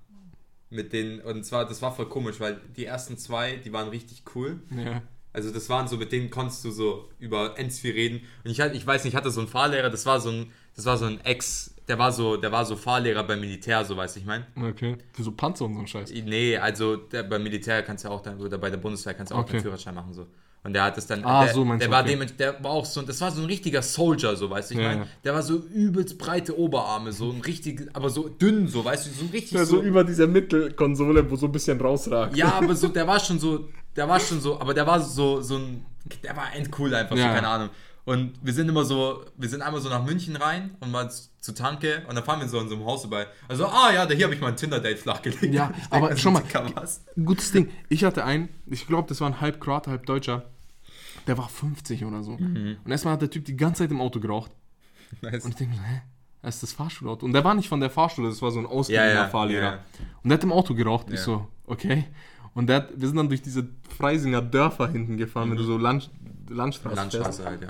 Mit denen, und zwar, das war voll komisch, weil die ersten zwei, die waren richtig cool. Ja. Also das waren so, mit denen konntest du so über ends viel reden. Und ich, hatte- ich weiß nicht, ich hatte so einen Fahrlehrer, das war so ein, das war so ein Ex, der war so, der war so Fahrlehrer beim Militär, so weiß ich mein. Okay. Für so Panzer und so einen Scheiß. Nee, also der, beim Militär kannst du auch dann, oder bei der Bundeswehr kannst du auch Okay. den Führerschein machen, so. Und der hat es dann, Ah, der, so meinst der du, war okay. dem, der war auch so, das war so ein richtiger Soldier, so weißt du, ich Ja, mein. ja. Der war so übelst breite Oberarme, so ein richtig, aber so dünn, so weißt du, so ein richtig Ja, so über dieser Mittelkonsole, wo so ein bisschen rausragt. Ja, aber so, der war schon so, der war schon so, aber der war so, so ein, der war endcool einfach, Ja. so, keine Ahnung. Und wir sind immer so, wir sind einmal so nach München rein und mal zu Tanke und dann fahren wir so in so einem Haus vorbei. Also, ah ja, da hier habe ich mal ein Tinder-Date flachgelegt. Ja, denk aber schau mal? Gutes Ding. Ich hatte einen, ich glaube, das war ein halb Kroate, halb Deutscher. Der war 50 oder so. Mhm. Und erstmal hat der Typ die ganze Zeit im Auto geraucht. Nice. Und ich denke, hä? Das ist das Fahrschulauto. Und der war nicht von der Fahrschule, das war so ein ausgebildeter Ja, ja, Fahrlehrer. ja. Und der hat im Auto geraucht. Ich so, okay. Und der hat, wir sind dann durch diese Freisinger Dörfer hinten gefahren, wenn du so Land, Landstraße. Mhm. Landstraße halt, ja.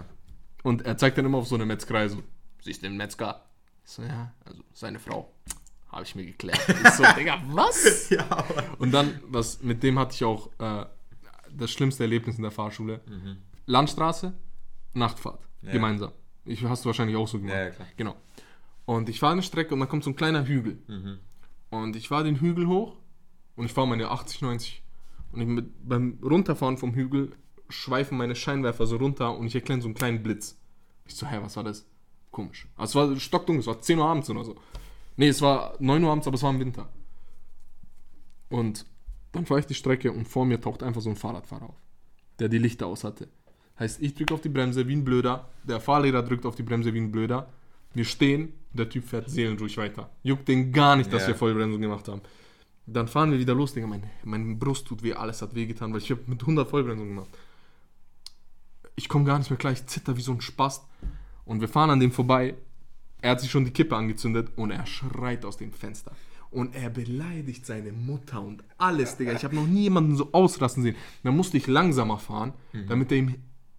Und er zeigt dann immer auf so eine Metzgerei so, siehst du den Metzger? Ich so, ja, also seine Frau. Habe ich mir geklärt. Ich so, Digga, was? Ja, aber. Und dann, was, mit dem hatte ich auch äh, das schlimmste Erlebnis in der Fahrschule. Landstraße, Nachtfahrt, Ja. gemeinsam. Ich, hast du wahrscheinlich auch so gemacht. Ja, ja, klar. Genau. Und ich fahre eine Strecke und dann kommt so ein kleiner Hügel. Mhm. Und ich fahre den Hügel hoch und ich fahre meine 80, 90. Und ich mit, beim Runterfahren vom Hügel schweifen meine Scheinwerfer so runter und ich erkenne so einen kleinen Blitz. Ich so, hä, was war das? Komisch. Also es war stockdunkel, es war 10 Uhr abends oder so. Nee, es war 9 Uhr abends, aber es war im Winter. Und dann fahre ich die Strecke und vor mir taucht einfach so ein Fahrradfahrer auf, der die Lichter aus hatte. Heißt, ich drücke auf die Bremse wie ein Blöder, der Fahrlehrer drückt auf die Bremse wie ein Blöder. Wir stehen, der Typ fährt seelenruhig weiter. Juckt den gar nicht, dass Ja. wir Vollbremsung gemacht haben. Dann fahren wir wieder los, Digga. Mein, meine Brust tut weh, alles hat weh getan, weil ich habe mit 100 Vollbremsung gemacht. Ich komme gar nicht mehr klar, ich zitter wie so ein Spast. Und wir fahren an dem vorbei. Er hat sich schon die Kippe angezündet und er schreit aus dem Fenster. Und er beleidigt seine Mutter und alles, Digga. Ich habe noch nie jemanden so ausrasten sehen. Dann musste ich langsamer fahren, damit er ihm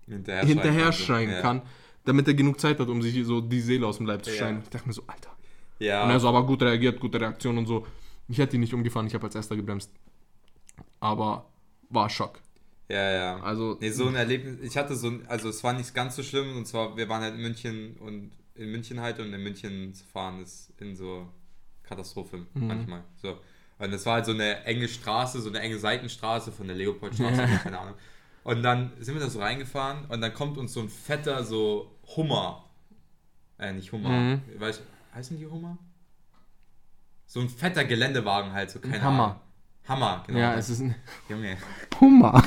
Hinterher, hinterher schreien schreien ja. kann, damit er genug Zeit hat, um sich so die Seele aus dem Leib zu Ja. schreien. Ich dachte mir so, Alter. Ja. Und er so, aber gut reagiert, gute Reaktion und so. Ich hätte ihn nicht umgefahren, ich habe als erster gebremst. Aber war Schock. Ja, ja. Also- Nee, so ein Erlebnis. Ich hatte so ein, also es war nicht ganz so schlimm und zwar, wir waren halt in München und in München halt und in München zu fahren ist in so Katastrophe Mhm. manchmal. So. Und es war halt so eine enge Straße, so eine enge Seitenstraße von der Leopoldstraße, Ja. keine Ahnung. Und dann sind wir da so reingefahren und dann kommt uns so ein fetter, so Hummer. Äh, nicht Hummer. Mhm. Weißt, heißen die Hummer? So ein fetter Geländewagen halt, so keine Hammer. Ahnung. Hammer, genau. ja, es ist ein Junge. Hummer.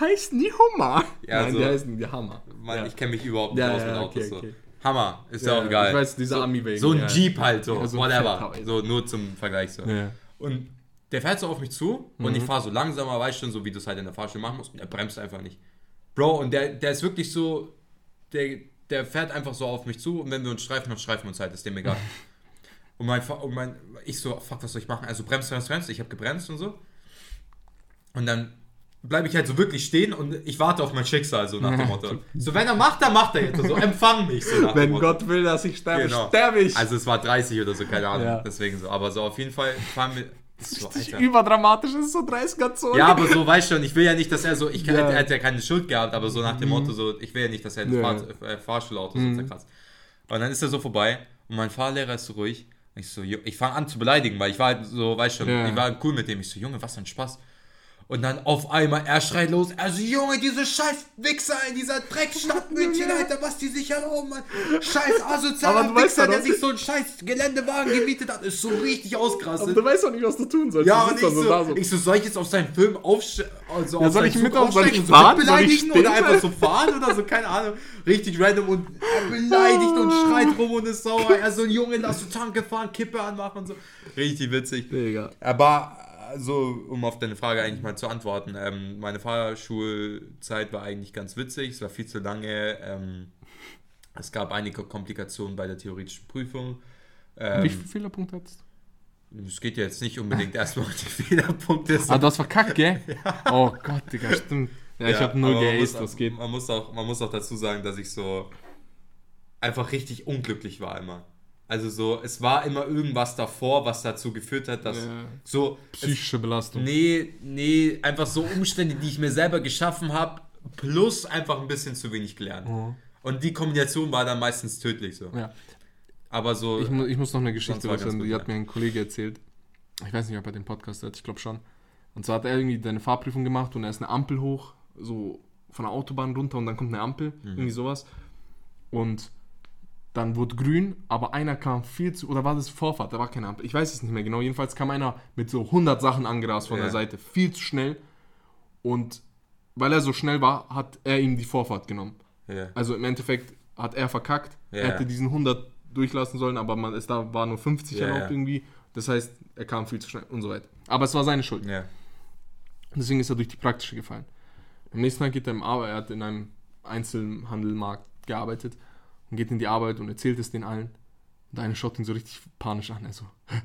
Heißt nie Hummer. Ja, Nein, so- die heißen die Hammer. Mann, ja. ich kenne mich überhaupt nicht Ja, aus ja, mit Autos. okay, so. okay. Hammer, ist ja, Ja, auch egal. ich weiß, dieser so, Ami-Wagen, So ein ja. Jeep halt, so, Ja, so whatever. so nur zum Vergleich so. Ja. Und der fährt so auf mich zu und Mhm. ich fahre so langsamer, weiß schon, so wie du es halt in der Fahrschule machen musst und er bremst einfach nicht. Bro, und der, der ist wirklich so, der, der fährt einfach so auf mich zu und wenn wir uns streifen, dann streifen wir uns halt, ist dem egal. und mein, und mein, ich so, fuck, was soll ich machen? Also bremst, bremst, bremst, ich habe gebremst und so. Und dann bleibe ich halt so wirklich stehen und ich warte auf mein Schicksal, so nach dem Motto. So, wenn er macht, dann macht er jetzt. So, empfang mich. So nach dem Wenn Motto. Gott will, dass ich sterbe, Genau. sterbe ich. Also es war 30 oder so, keine Ahnung. Ja. Deswegen so. Aber so auf jeden Fall fahren wir. So, Alter. überdramatisch, das ist so 30er Zoll. Ja, aber so, weißt schon, ich will ja nicht, dass er so, ich Ja. er hat ja keine Schuld gehabt, aber so nach dem Motto, so, ich will ja nicht, dass er ein Ja. Fahr äh, Fahrschulauto so zerkratzt. Und dann ist er so vorbei und mein Fahrlehrer ist so ruhig. Ich so, ich fange an zu beleidigen, weil ich war halt so, weißt schon, Ja. ich war cool mit dem. Ich so, Junge, was für ein Spaß. Und dann auf einmal, er schreit los, also Junge, diese scheiß Wichser in dieser Dreckstadt München, Alter, was die sich erlauben, Mann. Scheiß Aber asozialer du weißt Wichser, doch, der sich so einen scheiß Geländewagen gemietet hat, ist so richtig aber ausgerastet. du weißt doch nicht, was du tun sollst. Ja, du und ich so, da so. ich so, soll ich jetzt auf seinen Film aufsteigen? Also Ja, auf soll ich mit auf- soll ich und so fahren? Soll ich oder einfach so fahren oder so, keine Ahnung. Richtig random und beleidigt und schreit rum und ist sauer. Er so, Junge, lass du Tanke fahren, Kippe anmachen und so. Richtig witzig. Digga. Aber, also, um auf deine Frage eigentlich mal zu antworten, ähm, meine Fahrschulzeit war eigentlich ganz witzig, es war viel zu lange. Ähm, es gab einige Komplikationen bei der theoretischen Prüfung. Ähm, Wie viele Fehlerpunkte hattest du? es geht ja jetzt nicht unbedingt erstmal um die Fehlerpunkte. Ah, du hast verkackt, gell? Oh Gott, Digga, stimmt. Ja, ich habe nur geaced, das geht. Man muss, auch, man muss auch dazu sagen, dass ich so einfach richtig unglücklich war immer. Also so, es war immer irgendwas davor, was dazu geführt hat, dass Ja. so es, Psychische Belastung. nee, nee, einfach so Umstände, die ich mir selber geschaffen habe, plus einfach ein bisschen zu wenig gelernt. Mhm. Und die Kombination war dann meistens tödlich so. Ja. Aber so. Ich, mu ich muss noch eine Geschichte gut, die hat mir ein Kollege erzählt. Ich weiß nicht, ob er den Podcast hört, ich glaube schon. Und zwar hat er irgendwie seine Fahrprüfung gemacht und er ist eine Ampel hoch, so von der Autobahn runter und dann kommt eine Ampel, Mhm. irgendwie sowas. Und dann wurde grün, aber einer kam viel zu, oder war das Vorfahrt, da war keine Ampel, ich weiß es nicht mehr genau. Jedenfalls kam einer mit so 100 Sachen angerast von Ja. der Seite, viel zu schnell. Und weil er so schnell war, hat er ihm die Vorfahrt genommen. ja. Also im Endeffekt hat er verkackt. Ja. Er hätte diesen 100 durchlassen sollen, aber man, es da war nur 50 Ja, erlaubt irgendwie. Das heißt, er kam viel zu schnell und so weiter. Aber es war seine Schuld. Deswegen ist er durch die praktische gefallen. Am nächsten Tag geht er im Arbeit, er hat in einem Einzelhandelmarkt gearbeitet und geht in die Arbeit und erzählt es den allen. Und eine schaut ihn so richtig panisch an. Er so, Hä?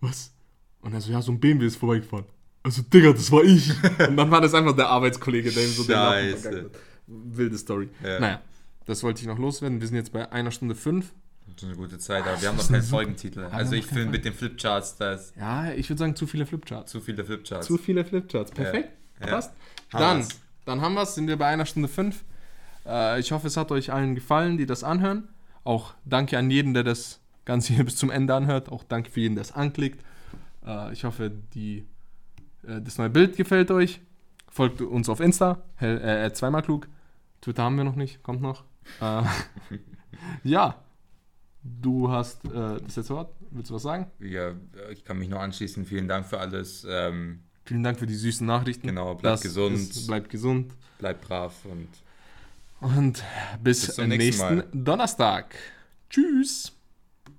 was? Und er so, ja, so ein BMW ist vorbeigefahren. Also, Digga, das war ich. und dann war das einfach der Arbeitskollege, der ihm so den Lappen Scheiße. hat. Wilde Story. Ja. Naja, das wollte ich noch loswerden. Wir sind jetzt bei einer Stunde fünf. Das ist eine gute Zeit, aber wir haben das noch keinen Folgentitel. Also ich finde mit den Flipcharts, da ist Ja, ich würde sagen, zu viele Flipcharts. zu viele Flipcharts. Zu viele Flipcharts. Perfekt. Ja. Passt. Haben Dann, dann haben wir es. Sind wir bei einer Stunde fünf. Äh, ich hoffe, es hat euch allen gefallen, die das anhören. Auch danke an jeden, der das Ganze hier bis zum Ende anhört. Auch danke für jeden, der es anklickt. Äh, ich hoffe, die, äh, das neue Bild gefällt euch. Folgt uns auf Insta, hell, äh, zweimal klug. Twitter haben wir noch nicht, kommt noch. Äh, ja, du hast äh, das letzte Wort. Willst du was sagen? Ja, ich kann mich nur anschließen. Vielen Dank für alles. Ähm, Vielen Dank für die süßen Nachrichten. Genau, bleibt gesund. Ist, bleibt gesund. bleibt brav und Und bis, Bis zum nächsten, nächsten. Donnerstag. Tschüss.